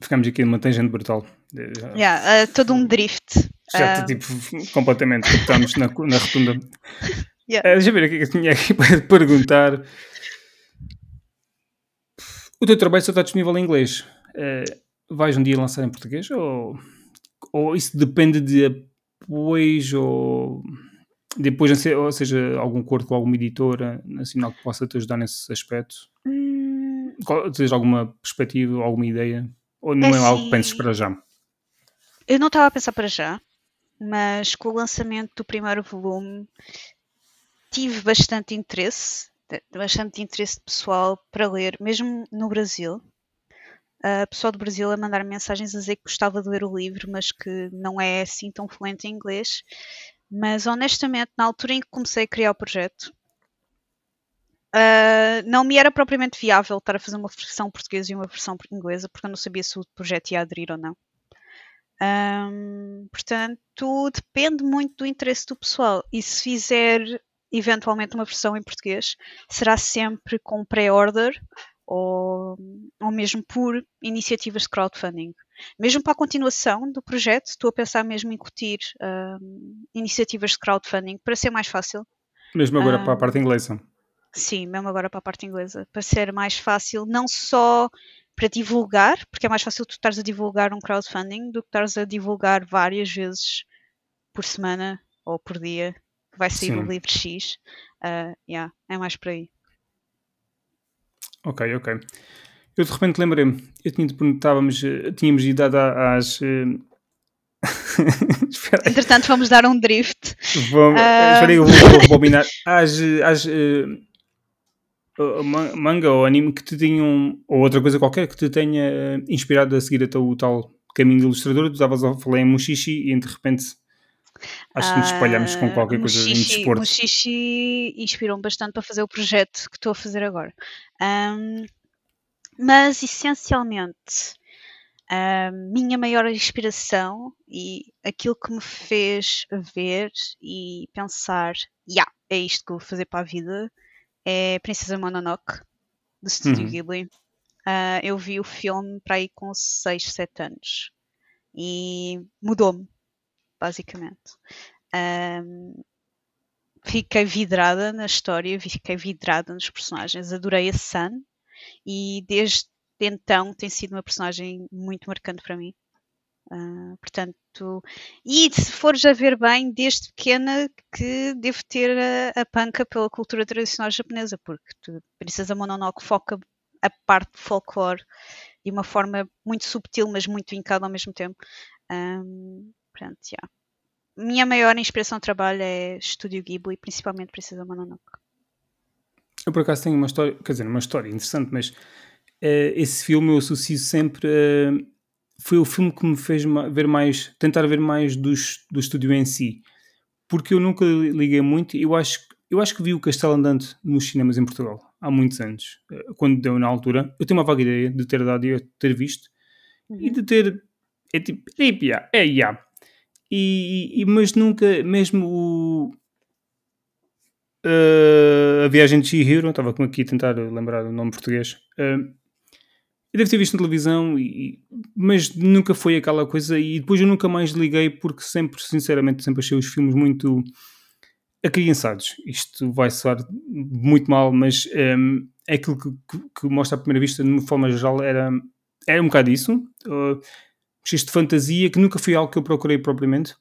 Ficamos aqui numa tangente brutal. Já... Yeah, uh, todo um drift. Já está tipo completamente, estamos na, na rotunda. Yeah. Uh, deixa eu ver o que é eu tinha aqui para perguntar. O teu trabalho só está disponível em inglês. Uh, vais um dia lançar em português? Ou, ou isso depende de apoios ou depois, ou seja, algum acordo com alguma editora nacional que possa te ajudar nesse aspecto? Hum... Tens alguma perspectiva, alguma ideia? Ou não é, é algo que penses para já? Eu não estava a pensar para já, mas com o lançamento do primeiro volume tive bastante interesse, bastante interesse pessoal para ler, mesmo no Brasil. A pessoal do Brasil a mandar mensagens a dizer que gostava de ler o livro, mas que não é assim tão fluente em inglês. Mas honestamente, na altura em que comecei a criar o projeto, uh, não me era propriamente viável estar a fazer uma versão portuguesa e uma versão inglesa, porque eu não sabia se o projeto ia aderir ou não. Um, portanto, depende muito do interesse do pessoal. E se fizer eventualmente uma versão em português, será sempre com pré-order ou, ou mesmo por iniciativas de crowdfunding. Mesmo para a continuação do projeto, estou a pensar mesmo em incutir um, iniciativas de crowdfunding para ser mais fácil. Mesmo agora um, para a parte inglesa? Sim, mesmo agora para a parte inglesa. Para ser mais fácil, não só para divulgar, porque é mais fácil tu estares a divulgar um crowdfunding do que estares a divulgar várias vezes por semana ou por dia que vai sair Sim. o livro X. Uh, yeah, é mais por aí. Ok, ok. Eu de repente lembrei-me, eu tinha perguntávamos, eh, tínhamos ido às. Uh... Entretanto, vamos dar um drift. Vamos, uh... Espera aí, eu vou, vou rebobinar. Às, às uh, manga ou anime que te tenham, ou outra coisa qualquer que te tenha eh, inspirado a seguir até o tal caminho de ilustrador. Tu estavas a falar em Mushishi e de repente acho que nos espalhamos com qualquer coisa Mushishi, em desporto. Mushishi inspirou-me bastante para fazer o projeto que estou a fazer agora. Um, mas essencialmente a minha maior inspiração e aquilo que me fez ver e pensar, yeah, é isto que vou fazer para a vida, é Princesa Mononoke, do Studio uhum. Ghibli. Uh, eu vi o filme para aí com 6, 7 anos e mudou-me, basicamente. Um, fiquei vidrada na história, fiquei vidrada nos personagens, adorei a Sun e desde então tem sido uma personagem muito marcante para mim. Uh, portanto, e se fores a ver bem, desde pequena que devo ter a, a panca pela cultura tradicional japonesa, porque tu, Princesa Mononoke foca a parte de folclore de uma forma muito subtil, mas muito vincada ao mesmo tempo. Um, portanto, yeah. Minha maior inspiração de trabalho é Estúdio Ghibli, principalmente Princesa Mononoke. Eu por acaso tenho uma história, quer dizer, uma história interessante, mas uh, esse filme eu associo sempre a foi o filme que me fez ver mais, tentar ver mais do, do estúdio em si. Porque eu nunca liguei muito, eu acho, eu acho que vi o Castelo Andante nos cinemas em Portugal, há muitos anos, eh, quando deu na altura. Eu tenho uma vaga ideia de ter dado e ter visto, uhum. e de ter, é tipo, é, yeah, é, yeah. E, e, mas nunca, mesmo o, uh, a viagem de Chihiro, estava aqui a tentar lembrar o nome português, uh, eu devo ter visto na televisão, e, mas nunca foi aquela coisa. E depois eu nunca mais liguei porque sempre, sinceramente, sempre achei os filmes muito acriançados. Isto vai soar muito mal, mas um, ehm, é aquilo que, que, que, mostra à primeira vista, de uma forma geral, era, era um bocado isso. Uh, de fantasia, que nunca foi algo que eu procurei propriamente.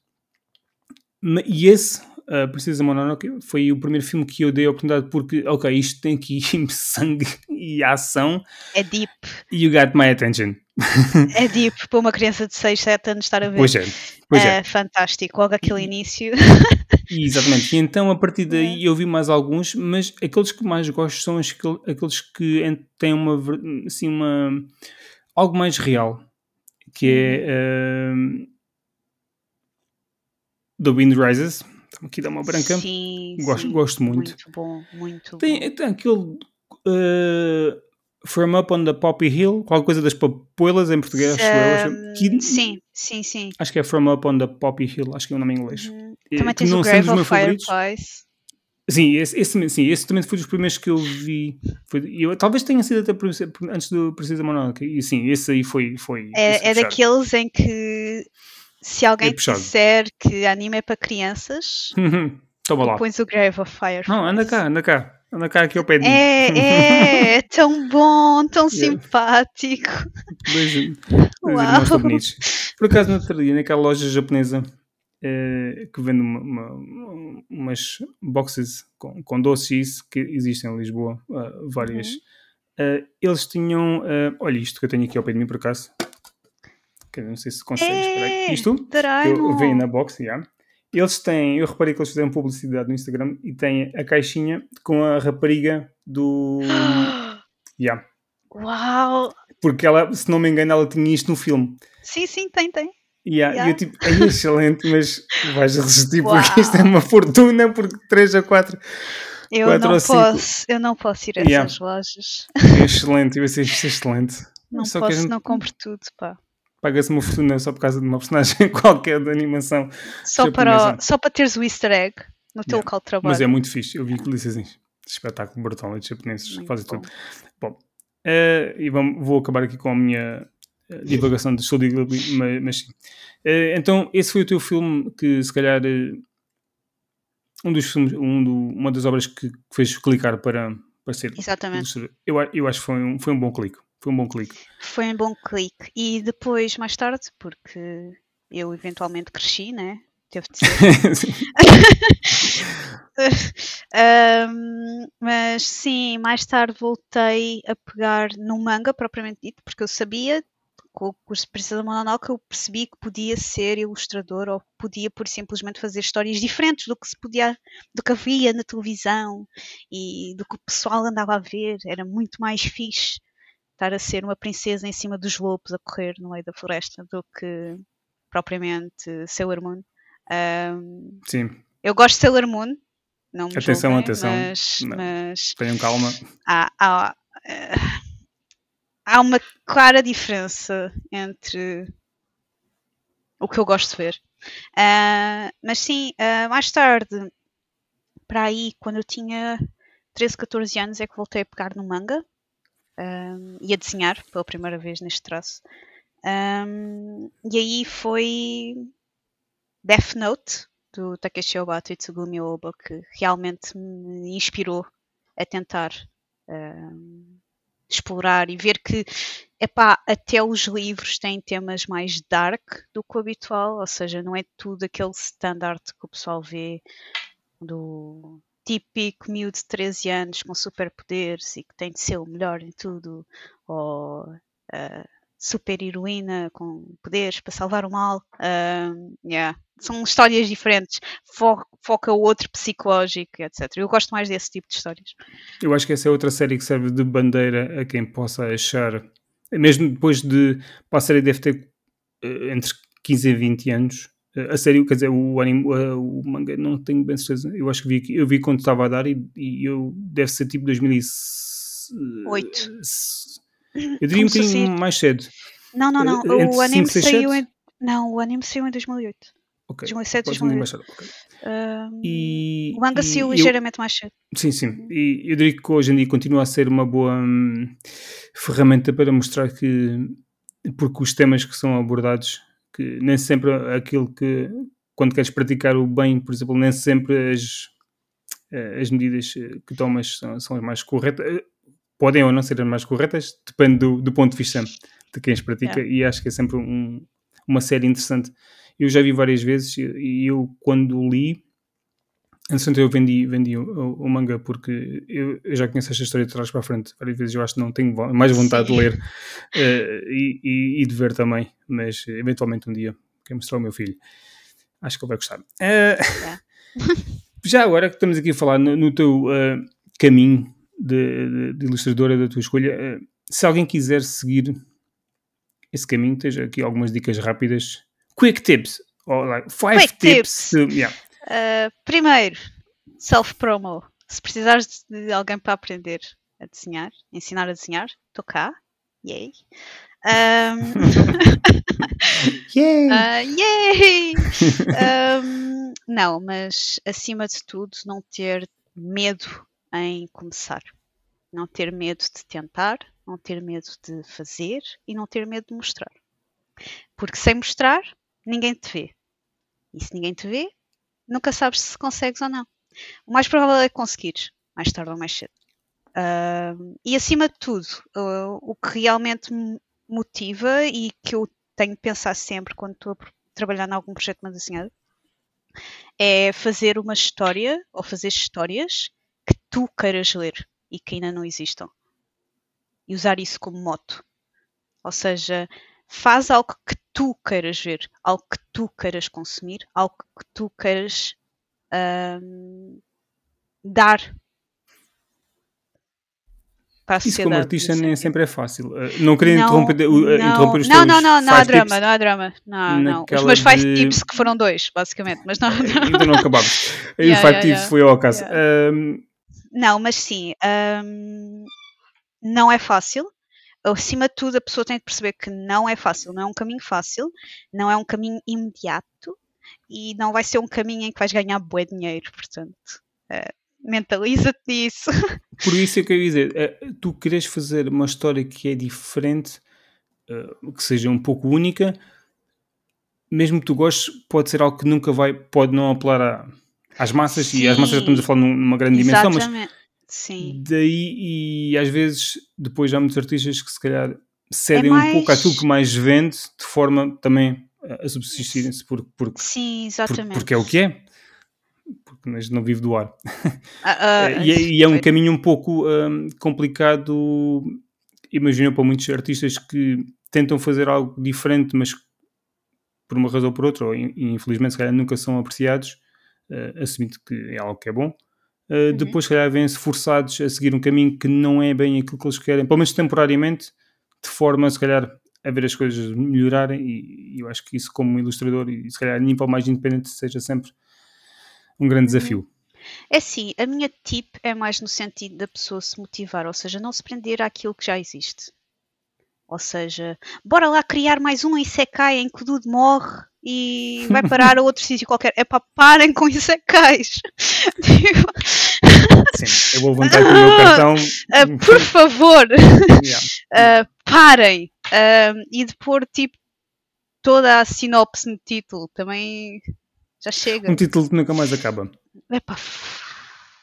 E esse, uh, Princesa Mononoke, foi o primeiro filme que eu dei a oportunidade porque, ok, isto tem aqui sangue e ação. É deep. You got my attention. É deep para uma criança de 6, 7 anos estar a ver. Pois é. Pois é, é. fantástico. Logo aquele início. Exatamente. E então a partir daí é. eu vi mais alguns, mas aqueles que mais gosto são aqueles que têm uma, assim, uma algo mais real, que é uh, The Wind Rises. Aqui dá uma branca. Sim, gosto, sim. gosto muito. Muito bom, muito tem, bom. Tem aquele uh, From Up on the Poppy Hill, qualquer coisa das papoilas em português, um, que, sim, sim, sim. Acho que é From Up on the Poppy Hill, acho que é o nome em inglês. Uhum. Também tens o Grave of Fireflies. Sim esse, esse, sim, esse também foi dos primeiros que eu vi. Foi, eu, talvez tenha sido até antes do Precisa Monarca. E sim, esse aí foi. foi é, é daqueles em que se alguém é disser que anime é para crianças, Toma lá. pões o Grave of Fireflies. Não, anda cá, anda cá. Anda cá aqui ao pé de mim. É, é, é tão bom, tão simpático. Dois, dois irmãos bonitos. Por acaso, no outro dia, naquela loja japonesa é, que vende uma, uma, umas boxes com, com doces que existem em Lisboa, uh, várias. Uhum. Uh, eles tinham. Uh, olha isto que eu tenho aqui ao pé de mim, por acaso. Que não sei se consegues. É, isto? Eu venho na box. Yeah. Eles têm, eu reparei que eles fizeram publicidade no Instagram e têm a caixinha com a rapariga do. yeah. Uau! Porque ela, se não me engano, ela tinha isto no filme. Sim, sim, tem, tem. Yeah, yeah. E eu tipo, é excelente, mas vais resistir Uau. porque isto é uma fortuna, porque 3 a 4. Eu 4 não posso, eu não posso ir a yeah. essas lojas. É excelente, eu sei isto é excelente. Não só posso, gente... não compro tudo, pá paga-se uma fortuna só por causa de uma personagem qualquer de animação. Só para, o, só para teres o easter egg no teu yeah. local de trabalho. Mas é muito fixe. Eu vi que disse assim, espetáculo brutal de japoneses que fazem tudo. Bom, uh, e vamos, vou acabar aqui com a minha divagação de Show mas, mas sim. Uh, então, esse foi o teu filme que se calhar um dos filmes, um do, uma das obras que fez clicar para, para ser. Exatamente. Eu, eu acho que foi um, foi um bom clique. Foi um bom clique. Foi um bom clique. E depois, mais tarde, porque eu eventualmente cresci, né? Teve de ser. um, mas sim, mais tarde voltei a pegar no manga propriamente dito, porque eu sabia com o curso de Princesa Mononoke eu percebi que podia ser ilustrador ou podia por simplesmente fazer histórias diferentes do que se podia do que havia na televisão e do que o pessoal andava a ver era muito mais fixe estar a ser uma princesa em cima dos lobos a correr no meio da floresta do que propriamente Sailor Moon. Um, Sim. Eu gosto de Sailor Moon. Não me atenção, julguem, atenção. Mas, mas Tenham calma. Há, há, há uma clara diferença entre o que eu gosto de ver. Uh, mas sim, uh, mais tarde, para aí, quando eu tinha 13, 14 anos, é que voltei a pegar no manga um, e a desenhar pela primeira vez neste traço. Um, e aí foi Death Note, do Takeshi Obata e Tsugumi Oba, que realmente me inspirou a tentar um, explorar e ver que epá, até os livros têm temas mais dark do que o habitual, ou seja, não é tudo aquele standard que o pessoal vê do típico miúdo de 13 anos com superpoderes e que tem de ser o melhor em tudo, ou uh, super heroína com poderes para salvar o mal. Uh, yeah. São histórias diferentes, Fo foca o outro psicológico, etc. Eu gosto mais desse tipo de histórias. Eu acho que essa é outra série que serve de bandeira a quem possa achar, mesmo depois de. Para a série deve ter uh, entre 15 e 20 anos. Uh, a sério, quer dizer, o, anime, o manga não tenho bem certeza. Eu acho que vi, eu vi quando estava a dar e, e eu deve ser tipo 2008. Eu diria um bocadinho mais cedo. Não, não, não. o anime 5, 6, saiu 7? em. Não, o anime saiu em 2008. Ok. 2007, 2008. Okay. Uh, e, o manga saiu ligeiramente mais cedo. Sim, sim. E eu diria que hoje em dia continua a ser uma boa hum, ferramenta para mostrar que. Porque os temas que são abordados, que nem sempre aquilo que. Quando queres praticar o bem, por exemplo, nem sempre as, eh, as medidas que tomas são, são as mais corretas. Podem ou não ser as mais corretas, depende do, do ponto de vista de quem as pratica, e acho que é sempre um, uma série interessante eu já vi várias vezes e eu quando li Entretanto, eu vendi, vendi o, o, manga porque eu, eu, já conheço esta história de trás para a frente. Várias vezes eu acho que não tenho mais vontade Sim. de ler uh, e, e, e, de ver também, mas eventualmente um dia quero mostrar ao meu filho. Acho que ele vai gostar. Uh, já agora que estamos aqui a falar no, no teu uh, caminho de, de, de, ilustradora da tua escolha, se alguém quiser seguir esse caminho, tens aqui algumas dicas rápidas quick tips or like five quick tips. tips. To, yeah. Uh, primeiro, self promo. Se precisares de alguém para aprender a desenhar, ensinar a desenhar, estou cá. Yay. Um, yay! Uh, yay! um, não, mas acima de tudo, não ter medo em começar. Não ter medo de tentar, não ter medo de fazer e não ter medo de mostrar. Porque sem mostrar, ninguém te vê. E se ninguém te vê, nunca sabes se consegues ou não. O mais provável é conseguires, mais tarde ou mais cedo. Uh, e acima de tudo, uh, o que realmente me motiva e que eu tenho que pensar sempre quando estou a trabalhar em algum projeto de desenhado é fazer uma história ou fazer histórias tu queiras ler e que ainda não existam. E usar isso como moto. Ou seja, faz algo que tu queiras ver, algo que tu queiras consumir, algo que tu queiras um, dar Isso como artista nem sempre é fácil. Uh, não queria não, interromper, uh, não, interromper os Não, não, não, não há drama, não há drama. Não, não. Os meus five de... tips que foram dois, basicamente, mas não. não. Ainda não acabámos. Aí yeah, o five yeah, tips yeah. foi ao acaso. Yeah. Um... Não, mas sim, um, não é fácil acima de tudo, a pessoa tem que perceber que não é fácil, não é um caminho fácil, não é um caminho imediato e não vai ser um caminho em que vais ganhar bué dinheiro, portanto, uh, mentaliza-te nisso. Por isso é eu ia dizer, uh, tu queres fazer uma história que é diferente, uh, que seja um pouco única, mesmo que tu gostes, pode ser algo que nunca vai, pode não apelar a, às massas, Sim, e às massas já estamos a falar numa grande dimensão, mas Sim. Daí, e às vezes, depois há muitos artistas que se calhar cedem é mais... um pouco àquilo que mais vende, de forma também a subsistirem-se, porque, porque, Sim, exatamente. porque é o que é. Porque nós não vive do ar. Uh, uh, e, é, e, é um caminho um pouco um, complicado, imagino, para muitos artistas que tentam fazer algo diferente, mas por uma razão ou por outra, ou infelizmente, se calhar nunca são apreciados, uh, assumindo que é algo que é bom. Uh, uhum. Depois, se calhar, vêm-se forçados a seguir um caminho que não é bem aquilo que eles querem, pelo menos temporariamente, de forma, se calhar, a ver as coisas melhorarem. E, e eu acho que isso, como ilustrador, e se calhar nível mais independente, seja sempre um grande uhum. desafio. É sim, a minha tip é mais no sentido da pessoa se motivar, ou seja, não se prender àquilo que já existe. Ou seja, bora lá criar mais um Isekai em que o Dude morre e vai parar a outro sítio qualquer. É para parem com Isekais. Sim, eu vou levantar aqui o meu cartão. Uh, por favor, yeah. uh, parem. Uh, e de pôr tipo toda a sinopse no título também já chega. Um título que nunca mais acaba. Epá.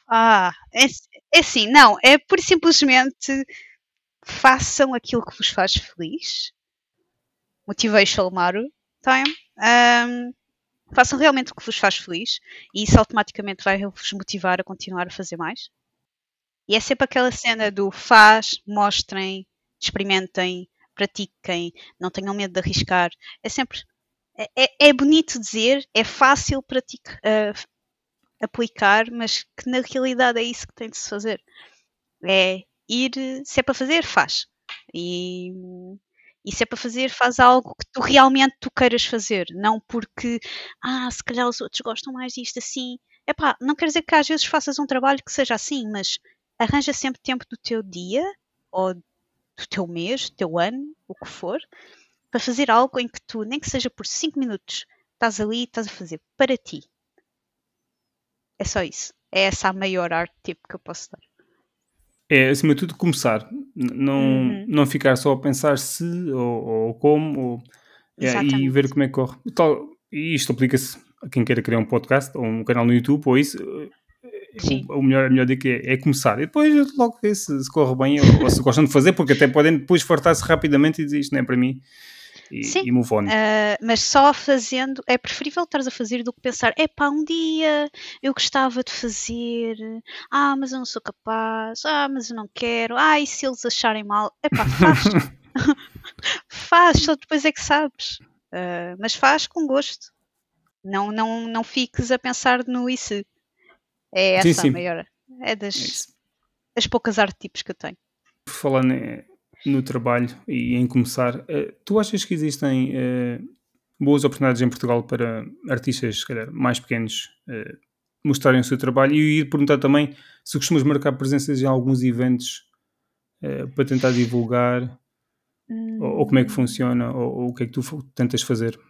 Ah, é, é assim, não, é por simplesmente façam aquilo que vos faz feliz. Motivational Maru time. Um, façam realmente o que vos faz feliz e isso automaticamente vai vos motivar a continuar a fazer mais. E é sempre aquela cena do faz, mostrem, experimentem, pratiquem, não tenham medo de arriscar. É sempre. É, é, é bonito dizer, é fácil praticar, uh, aplicar, mas que na realidade é isso que tem de se fazer. É ir, se é para fazer, faz. E, E se é para fazer, faz algo que tu realmente tu queiras fazer, não porque, ah, se calhar os outros gostam mais disto assim. Epá, não quer dizer que às vezes faças um trabalho que seja assim, mas arranja sempre tempo do teu dia ou do teu mês, do teu ano, o que for, para fazer algo em que tu, nem que seja por 5 minutos, estás ali e estás a fazer para ti. É só isso. É essa a maior arte tipo que eu posso dar. É, acima de tudo, começar. Não, uhum. não ficar só a pensar se ou, ou como, ou, é, e ver como é que corre. Tal, e isto aplica-se a quem queira criar um podcast ou um canal no YouTube ou isso. Sim. O, o melhor, a melhor dica é, é, começar e depois logo ver se, se corre bem ou, ou, se gostam de fazer, porque até podem depois fartar-se rapidamente e dizer isto não é para mim e, Sim, e move on. Uh, mas só fazendo, é preferível estares a fazer do que pensar, é pá, um dia eu gostava de fazer, ah, mas eu não sou capaz, ah, mas eu não quero, ah, e se eles acharem mal, é pá, faz. faz, só depois é que sabes. Uh, mas faz com gosto. Não, não, não fiques a pensar no se. É essa sim, sim. a maior. É das é as poucas artetipos que eu tenho. Falando no trabalho e em começar, uh, tu achas que existem uh, boas oportunidades em Portugal para artistas, se calhar, mais pequenos uh, mostrarem o seu trabalho? E ir perguntar também se costumas marcar presenças em alguns eventos para tentar divulgar, hum. ou, ou, como é que funciona, ou, ou, o que é que tu tentas fazer?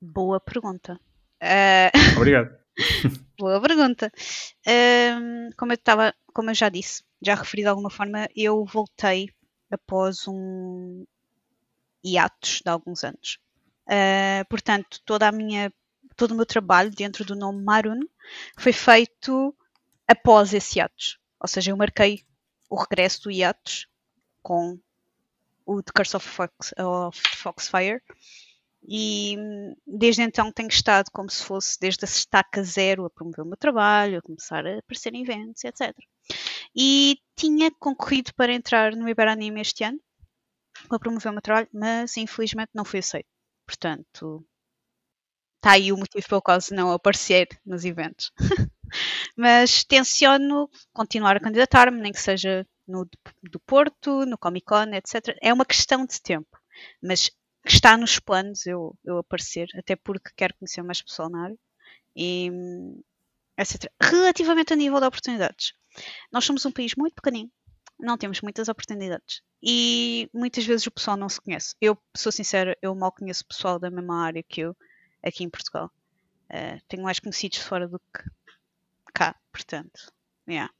Boa pergunta. Obrigado. Boa pergunta. Um, como eu estava, como eu já disse, já referi de alguma forma, eu voltei após um hiatus de alguns anos. Uh, portanto, toda a minha, todo o meu trabalho dentro do nome Marun foi feito após esse hiatus. Ou seja, eu marquei o regresso do hiatus com o The Curse of, Fox, of Foxfire e desde então tenho estado como se fosse desde a estaca zero a promover o meu trabalho, a começar a aparecer em eventos, etc. E tinha concorrido para entrar no Iberanime este ano, para promover o meu trabalho, mas infelizmente não fui aceito. Portanto, está aí o motivo pelo qual não aparecer nos eventos. mas tenciono continuar a candidatar-me, nem que seja no do Porto, no Comic Con, etc. É uma questão de tempo, mas está nos planos eu, eu aparecer, até porque quero conhecer mais pessoal na área. E, etc. Relativamente a nível de oportunidades, nós somos um país muito pequenino, não temos muitas oportunidades e muitas vezes o pessoal não se conhece. Eu sou sincera, eu mal conheço pessoal da mesma área que eu aqui em Portugal. Uh, tenho mais conhecidos fora do que cá, portanto, yeah.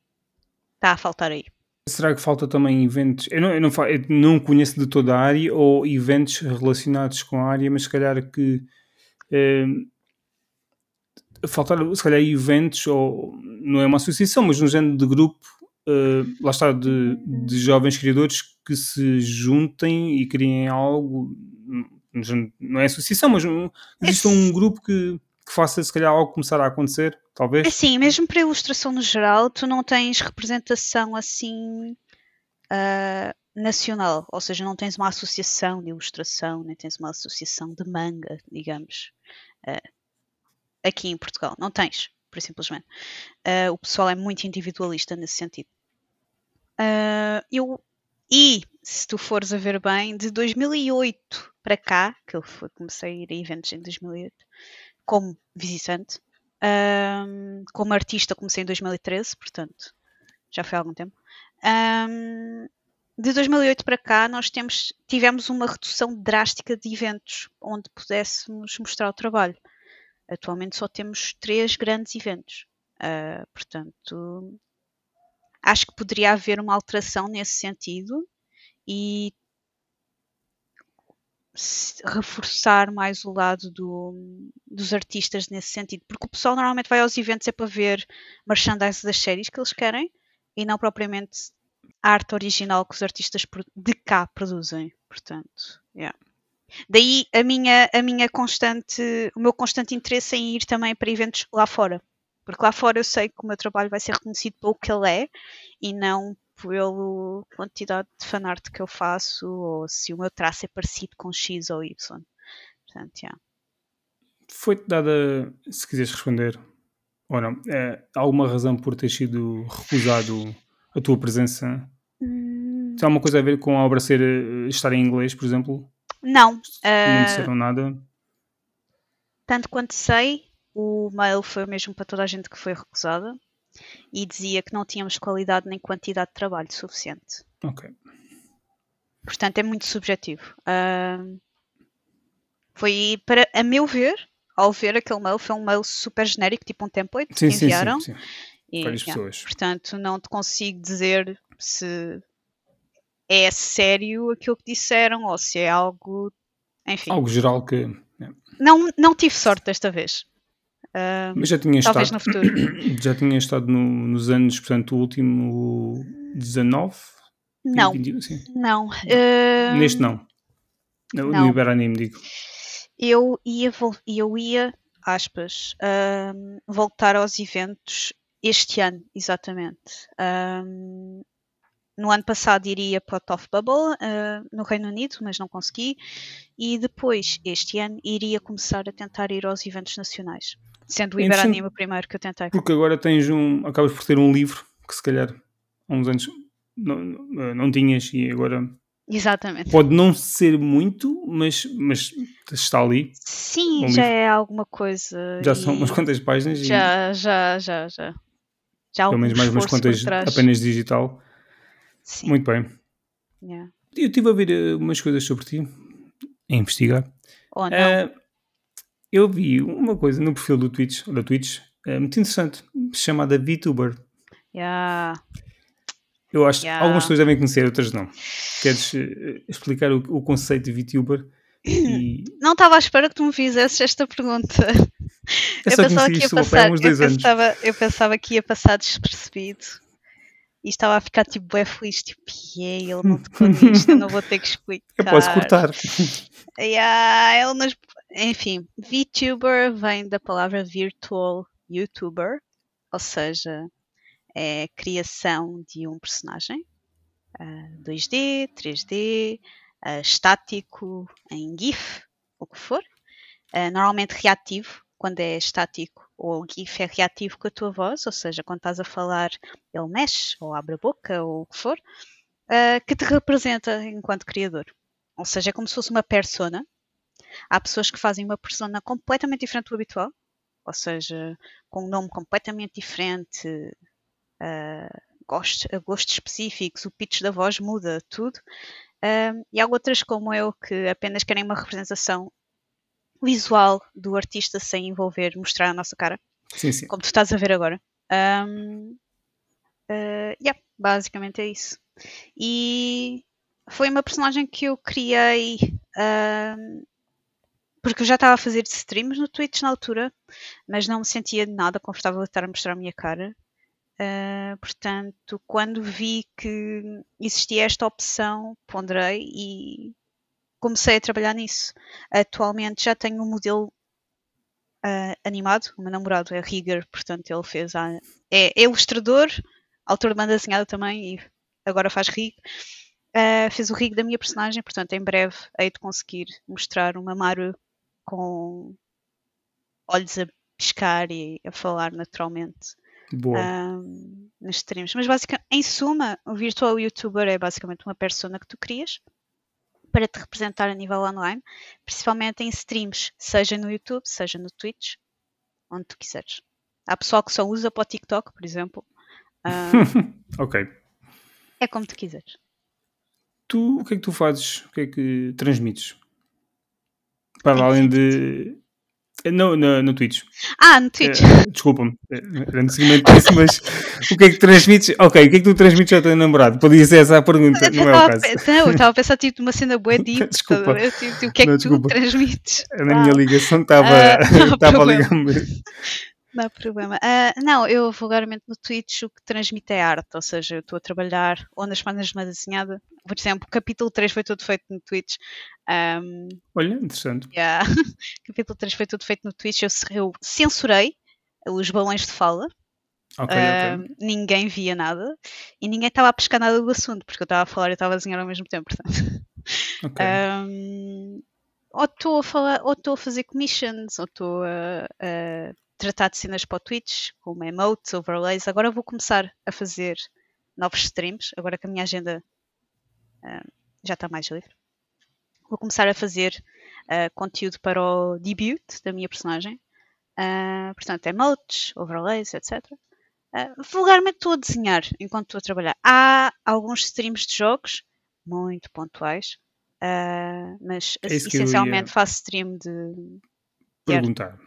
está a faltar aí. Será que falta também eventos? Eu não, eu, não, eu não conheço de toda a área ou eventos relacionados com a área, mas se calhar que eh, faltar se calhar eventos ou não é uma associação, mas um género de grupo uh, lá está de, de, jovens criadores que se juntem e criem algo não é associação, mas um, existe um grupo que, que faça se calhar algo começar a acontecer, talvez. Assim, mesmo para a ilustração no geral, tu não tens representação assim uh, nacional, ou seja, não tens uma associação de ilustração, nem tens uma associação de manga, digamos. Uh, aqui em Portugal. Não tens, por simplesmente. Uh, o pessoal é muito individualista nesse sentido. Uh, eu, e, se tu fores a ver bem, de 2008 para cá, que eu comecei a ir a eventos em 2008, como visitante, um, como artista comecei em 2013, portanto, já foi há algum tempo. De 2008 para cá, nós temos, tivemos uma redução drástica de eventos onde pudéssemos mostrar o trabalho. Atualmente só temos três grandes eventos. Uh, portanto, acho que poderia haver uma alteração nesse sentido e reforçar mais o lado do, dos artistas nesse sentido, porque o pessoal normalmente vai aos eventos é para ver merchandise das séries que eles querem e não propriamente a arte original que os artistas de cá produzem. Portanto, yeah. Daí a minha, a minha constante, o meu constante interesse em ir também para eventos lá fora. Porque lá fora eu sei que o meu trabalho vai ser reconhecido pelo que ele é e não pela quantidade de fanart que eu faço ou se o meu traço é parecido com X ou Y. Portanto, yeah. Foi-te dada, se quiseres responder, ou não, é, alguma razão por ter sido recusado a tua presença? Hum... Tem alguma coisa a ver com a obra ser, eh, estar em inglês, por exemplo? Não. Não ah, disseram nada? tanto quanto sei, o mail foi o mesmo para toda a gente que foi recusada e dizia que não tínhamos qualidade nem quantidade de trabalho suficiente. Ok. Portanto, é muito subjetivo. Ah, foi para, a meu ver, ao ver aquele mail, foi um mail super genérico, tipo um template Sim, que sim, enviaram. sim, sim. E, Várias yeah, pessoas. Portanto, não te consigo dizer se é sério aquilo que disseram ou se é algo. Enfim, Algo geral que. é. não, não tive sorte desta vez. Ah, Mas já tinha talvez estado. no futuro. Já tinha estado no- nos anos, portanto, o último 19? Não, 21, sim. não. Ah, Neste não. No, não. no Iberanime, digo. eu ia, eu ia aspas, ahm, voltar aos eventos este ano, exatamente. No ano passado iria para o Top Bubble ah, no Reino Unido, mas não consegui. E depois, este ano, iria começar a tentar ir aos eventos nacionais. Sendo o. Iberanime o primeiro que eu tentei. Porque agora tens um. Acabas por ter um livro que se calhar há uns anos não, não, tinhas e agora Exatamente. pode não ser muito, mas, mas está ali. Sim, um já livro. é alguma coisa. Já e são umas quantas páginas e Já, já, já, já. Já há pelo menos mais umas quantas apenas digital. Sim. Muito bem. yeah. Eu estive a ver eh, umas coisas sobre ti, a investigar. Não. Eh, eu vi uma coisa no perfil do Twitch, da Twitch, eh, muito interessante, chamada VTuber. Yeah. Eu acho que Yeah. algumas pessoas devem conhecer, outras não. Queres eh, explicar o, o conceito de VTuber? E Não estava à espera que tu me fizesses esta pergunta. eu Eu só pensava, que ia passar, eu, pensava, eu pensava que ia passar despercebido. E estava a ficar tipo bué feliz, tipo, "Yay, ele não tocou nisto, eu não vou ter que explicar. Eu posso cortar. Yeah, ele nos... Enfim, VTuber vem da palavra virtual YouTuber, ou seja, é a criação de um personagem ah, 2D, 3D, ah, estático, em GIF, o que for. Ah, normalmente reativo, quando é estático, ou o GIF é reativo com a tua voz, ou seja, quando estás a falar, ele mexe, ou abre a boca, ou o que for, ah, que te representa enquanto criador. Ou seja, é como se fosse uma persona. Há pessoas que fazem uma persona completamente diferente do habitual, ou seja, com um nome completamente diferente, ah, gostos, gostos específicos, o pitch da voz muda, tudo. Um, e há outras como eu que apenas querem uma representação visual do artista sem envolver, mostrar a nossa cara, Sim, sim. como tu estás a ver agora. Um, uh, yeah, basicamente é isso. E foi uma personagem que eu criei um, porque eu já estava a fazer streams no Twitch na altura, mas não me sentia nada confortável a estar a mostrar a minha cara. Uh, portanto, quando vi que existia esta opção, ponderei e comecei a trabalhar nisso. Atualmente já tenho um modelo uh, animado, o meu namorado é rigger, portanto ele fez a, é, é ilustrador, autor de banda desenhada também e agora faz rig. Uh, fez o rig da minha personagem, portanto em breve hei de conseguir mostrar uma Maru com olhos a piscar e a falar naturalmente Boa. um, nos streams. Mas basicamente, em suma, o virtual youtuber é basicamente uma persona que tu crias para te representar a nível online, principalmente em streams, seja no YouTube, seja no Twitch, onde tu quiseres. Há pessoal que só usa para o TikTok, por exemplo. Um, ok. é como tu quiseres. Tu, o que é que tu fazes? O que é que transmites? Para Em além de. No, no, no Twitch. Ah, no Twitch. Eh, Desculpa-me, eh, era no seguimento disso, mas o que é que transmites? Ok, o que é que tu transmites ao teu namorado? Podia ser essa a pergunta, Eu não é o caso. não, eu estava a pensar tipo numa cena bué deep. Desculpa. Tipo, tipo, o que é Não, que desculpa. tu transmites? Na minha ligação estava não há estava a ligar-me. Não há problema. Ah, não, eu vulgarmente no Twitch o que transmite é arte, ou seja, eu estou a trabalhar ou nas páginas de uma desenhada. Por exemplo, o capítulo 3 foi todo feito no Twitch. Ahm, Olha, interessante. yeah. capítulo 3 foi tudo feito no Twitch. Eu, eu censurei os balões de fala. Ok, Ah, ok. ninguém via nada e ninguém estava a pescar nada do assunto, porque eu estava a falar e estava a desenhar ao mesmo tempo, portanto. ok. Ahm, ou estou a falar, ou estou a fazer commissions, ou estou a, a tratar de cenas para o Twitch, como emotes, overlays. Agora vou começar a fazer novos streams, agora que a minha agenda uh, já está mais livre. Vou começar a fazer uh, conteúdo para o debut da minha personagem. Uh, portanto, emotes, overlays, etc. Uh, vulgarmente estou a desenhar enquanto estou a trabalhar. Há alguns streams de jogos, muito pontuais, uh, mas É essencialmente ia- faço stream de. Perguntar.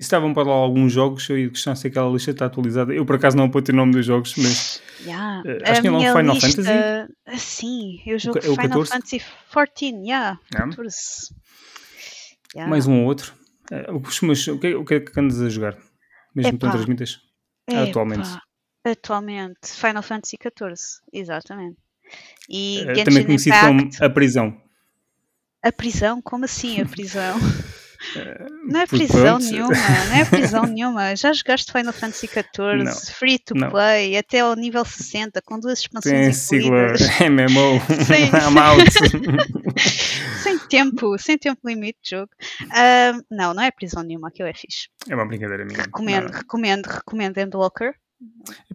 E estavam para lá alguns jogos, eu ia questionar se aquela lista está atualizada. Eu por acaso não apontei o nome dos jogos, mas Yeah. Acho que tem lá um Final lista- Fantasy. ah, Sim, eu jogo é o Final 14? Fantasy XIV, yeah, Ah. 14. Yeah. mais um ou outro. Eh, o que o é- o que é que andas a jogar? Mesmo que Epá. transmitas? Epá, atualmente. Atualmente, Final Fantasy XIV, exatamente. E Eh, Genshin também conhecido Impact, como A Prisão. a prisão, como assim a prisão? não é prisão pronto. nenhuma, não é prisão nenhuma. Já jogaste Final Fantasy XIV, Não. free to Não. play, até ao nível 60, com duas Tem expansões sigla incluídas. MMO. Sim. I'm out. Sem tempo, sem tempo limite de jogo. Ah, não, não é prisão nenhuma, aquilo é fixe. É uma brincadeira minha. Recomendo, recomendo, recomendo Endwalker.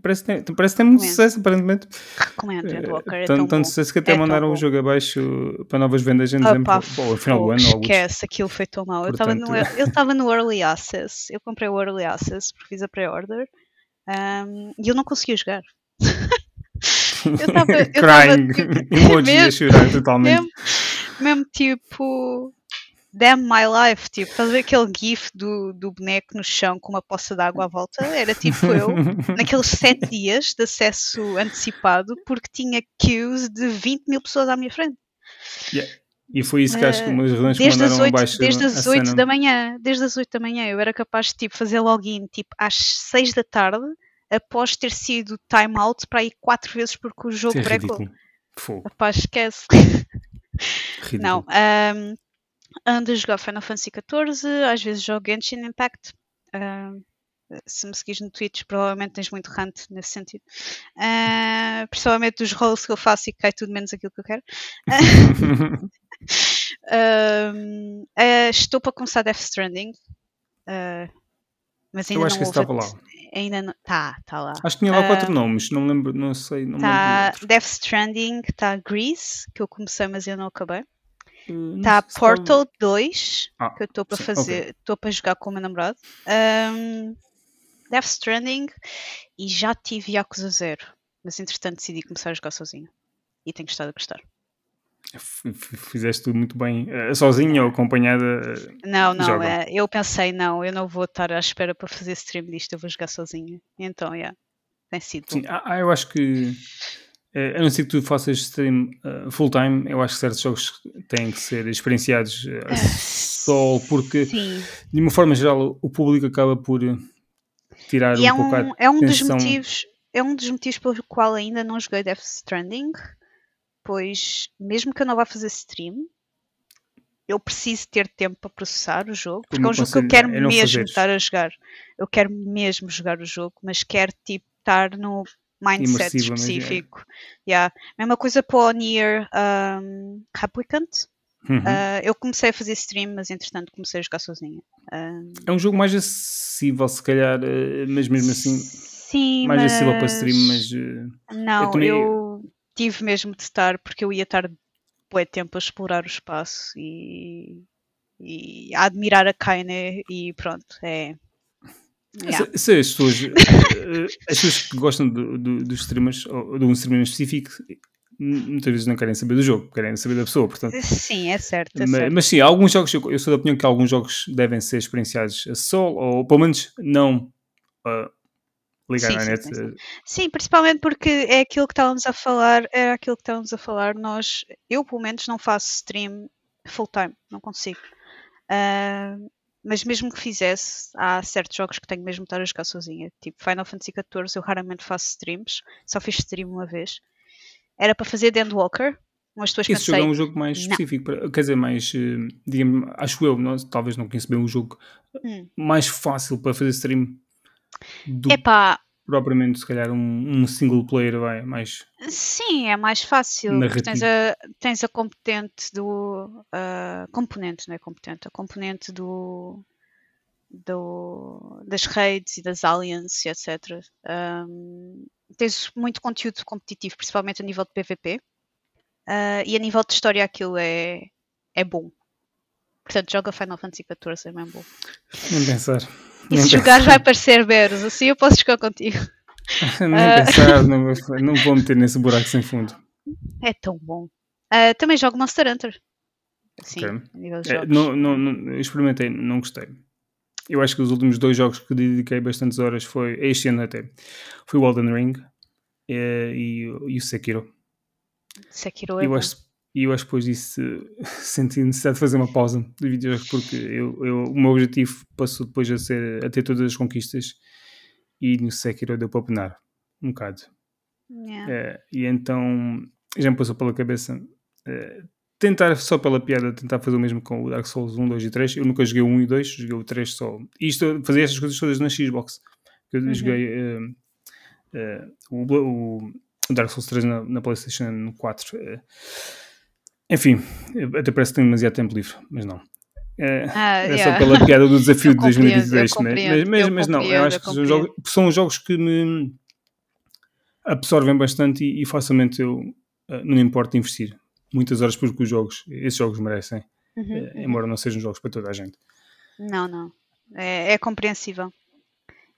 Parece que tem, parece que tem muito Recomendo. sucesso, aparentemente. Recomendo Endwalker, é Eh, tão tanto, tanto bom. sucesso que até É mandaram o jogo abaixo para novas vendas em dezembro, ou final do ano. esquece, aquilo foi tão mal. Eu estava no, Portanto- eu estava no Early Access, eu comprei o Early Access porque fiz a pré-order ahm, e eu não conseguia jogar. Eu tava- eu tava, Crying, tipo, emoji a chorar totalmente. mesmo, mesmo tipo, damn my life, tipo, estás a ver aquele gif do, do boneco no chão com uma poça de água à volta? Era tipo eu, naqueles sete dias de acesso antecipado, porque tinha queues de 20 mil pessoas à minha frente. E foi isso que acho que umas razões que Desde as, mandaram 8, abaixo desde as 8 cena. da manhã, desde as 8 da manhã, eu era capaz de tipo, fazer login tipo, às 6 da tarde, após ter sido time out para ir 4 vezes porque o jogo é. Fogo. Rapaz, esquece. Ridículo. Não, ahm, ando a jogar Final Fantasy XIV, às vezes jogo Genshin Impact. se me seguires no Twitch, provavelmente tens muito rant nesse sentido. Ah, principalmente dos roles que eu faço e que cai tudo menos aquilo que eu quero. Ah, estou para começar Death Stranding. Mas ainda Eu acho não que esse estava lá. Ainda não. Tá, tá lá. Acho que tinha lá quatro Ah, nomes, não lembro, não sei, não Tá. Death Stranding, tá Grease, que eu comecei, mas eu não acabei. Uh, Tá estava- Portal 2, Ah, que eu estou para fazer, estou para jogar com o meu namorado. Um, Death Stranding e já tive Yakuza 0, mas entretanto decidi começar a jogar sozinho. E tenho estado a gostar. Fizeste tudo muito bem, eh, sozinha ou acompanhada. eh, Não, não, é, eu pensei, não, eu não vou estar à espera para fazer stream disto, eu vou jogar sozinha. Então, yeah, tem sido. Sim, ah, ah, eu acho que a não ser que tu faças stream eh, full time, eu acho que certos jogos têm que ser experienciados eh, só porque, Sim, de uma forma geral, o público acaba por tirar e é um pouco um, a é um dos atenção. motivos, é um dos motivos pelo qual ainda não joguei Death Stranding, pois mesmo que eu não vá fazer stream, eu preciso ter tempo para processar o jogo, porque é um jogo que eu quero é mesmo estar a jogar. Eu quero mesmo jogar o jogo, mas quero tipo estar no mindset Imersiva, é. específico. Yeah. Mesma coisa para o Nier um, Replicant. Uhum. Uh, eu comecei a fazer stream, mas entretanto comecei a jogar sozinha. É um jogo mais acessível, se calhar, eh, mas mesmo assim, sim, mais mas... acessível para stream, mas eh, Não, eu, também- tive mesmo de estar, porque eu ia estar bué tempo a explorar o espaço e, e a admirar a Kaine e pronto, é. Yeah. Se, se as pessoas, eh, as pessoas que gostam do, do, dos streamers, ou de um streamer específico, muitas vezes não querem saber do jogo, querem saber da pessoa, portanto. Sim, é certo. É Mas, certo. mas sim, alguns jogos, eu, eu sou da opinião que alguns jogos devem ser experienciados a solo, ou pelo menos não uh, ligar Sim, à net. sim, sim. eh, Sim, principalmente porque é aquilo que estávamos a falar, era aquilo que estávamos a falar. Nós, eu pelo menos não faço stream full time, não consigo. Ah, mas mesmo que fizesse, há certos jogos que tenho mesmo de estar a jogar sozinha. Tipo Final Fantasy XIV, eu raramente faço streams, só fiz stream uma vez. Era para fazer The Endwalker, mas depois Esse jogo pensei, é um jogo mais específico, para- quer dizer, mais, eh, digamos, acho eu, não- talvez não conheça bem o jogo, Hum. mais fácil para fazer stream do epá, propriamente, se calhar, um, um single player, vai, mais Sim, é mais fácil. Tens a, tens a competente do. a componente, não é competente? A componente do. do das raids e das aliens, etc. Um, tens muito conteúdo competitivo, principalmente a nível de PVP. Uh, e a nível de história aquilo é, é bom. Portanto, joga Final Fantasy XIV, é mesmo bom. Nem pensar. E se jogar vai aparecer Beros, assim eu posso jogar contigo. Nem pensar, não, vou- não vou meter nesse buraco sem fundo. É tão bom. Ah, também jogo Monster Hunter. Sim, Ok. a nível de É, não, não, não- eu experimentei, não gostei. Eu acho que os últimos dois jogos que dediquei bastantes horas foi, este ano até, foi o Elden Ring eh, e, o- e o Sekiro. Sekiro é eu bom. acho, e eu acho que depois disso senti necessidade de fazer uma pausa de videojogos porque eu, eu- o meu objetivo passou depois a ser a ter todas as conquistas e no Sekiro deu para penar um bocado. Yeah. Eh, e então já me passou pela cabeça eh, tentar só pela piada, tentar fazer o mesmo com o Dark Souls 1, 2 e 3. Eu nunca joguei o 1 e 2, joguei o 3 só. E isto, fazia estas coisas todas na Xbox. Eu Uhum. joguei eh, eh, o, o- Dark Souls 3 na, na PlayStation no 4. eh. Enfim, até parece que tenho demasiado tempo livre, mas não. Eh, Ah, é yeah. só pela piada do desafio de compreendo, 2022, eu mas, mas, mas não, eu acho eu que são jogos, são jogos que me absorvem bastante e, e facilmente eu eh, não me importo investir muitas horas porque os jogos, esses jogos merecem, Uhum, eh, uhum. embora não sejam jogos para toda a gente. Não, não. É, é compreensível.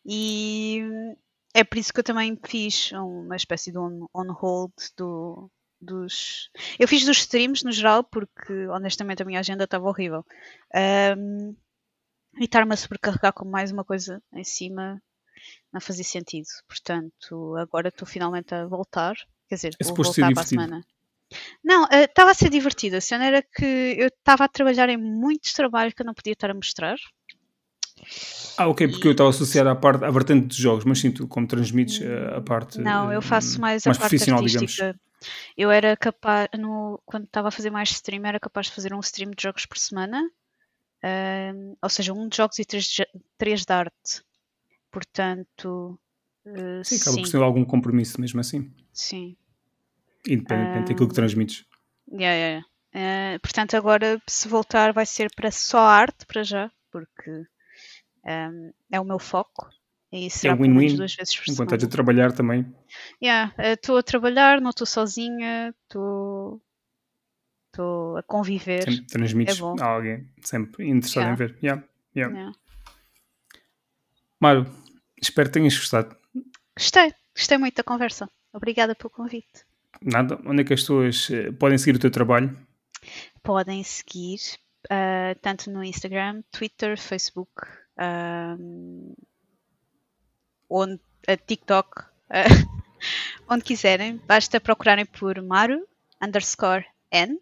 E é por isso que eu também fiz uma espécie de on, on hold do, dos. Eu fiz dos streams no geral, porque honestamente a minha agenda estava horrível. Ahm, e estar-me a sobrecarregar com mais uma coisa em cima não fazia sentido. Portanto, agora estou finalmente a voltar. Quer dizer, É vou voltar para a semana. Não, eh, estava a ser divertido. A cena era que eu estava a trabalhar em muitos trabalhos que eu não podia estar a mostrar. Ah, ok, porque eu estava associado à parte, à vertente dos jogos, mas sim, tu como transmites eh, a parte Não, eu eh, faço mais, a mais parte profissional, digamos. artística. Eu era capaz, no, quando estava a fazer mais stream, era capaz de fazer um stream de jogos por semana. Ahm, ou seja, um de jogos e três, de- três de arte. Portanto, eh, Sim, acaba sim, por ser algum compromisso mesmo assim, sim. independentemente daquilo que transmites. Yeah, yeah. Eh, portanto, agora se voltar vai ser para só arte para já, porque ahm, é o meu foco. E será pelo menos win-win, duas vezes por Enquanto estás a trabalhar também. Yeah, Estou a trabalhar, não estou sozinha, estou estou a conviver. Sempre transmites É a alguém, sempre interessado Yeah. em ver. Yeah, yeah. Yeah. Mário, espero que tenhas gostado. Gostei, gostei muito da conversa. Obrigada pelo convite. Nada, onde é que as pessoas eh, podem seguir o teu trabalho? Podem seguir ah, tanto no Instagram, Twitter, Facebook, onde, ah, TikTok, ah, onde quiserem. Basta procurarem por Maru underscore N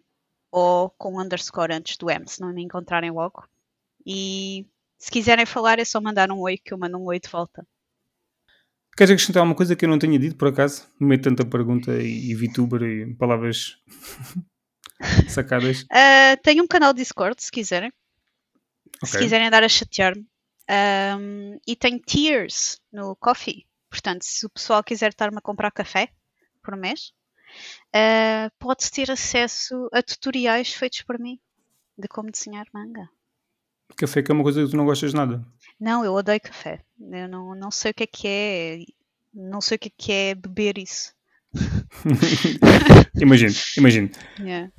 ou com underscore antes do M, se não me encontrarem logo. E se quiserem falar é só mandar um oi que eu mando um oi de volta. Queres acrescentar alguma coisa que eu não tenha dito, por acaso? No meio de tanta pergunta e, e VTuber e palavras sacadas. Ah, tenho um canal Discord, se quiserem. Se Ok. quiserem dar a chatear-me. Um, e tenho tiers no Coffee. Portanto, se o pessoal quiser estar-me a comprar café por mês, uh, pode ter acesso a tutoriais feitos por mim de como desenhar manga. Café que é uma coisa que tu não gostas nada. Não, eu odeio café. Eu não, não sei o que é que é. Não sei o que é que é beber isso. imagino, imagino. Yeah.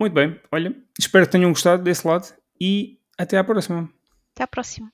Muito bem, olha, espero que tenham gostado desse lado e até à próxima. Até à próxima.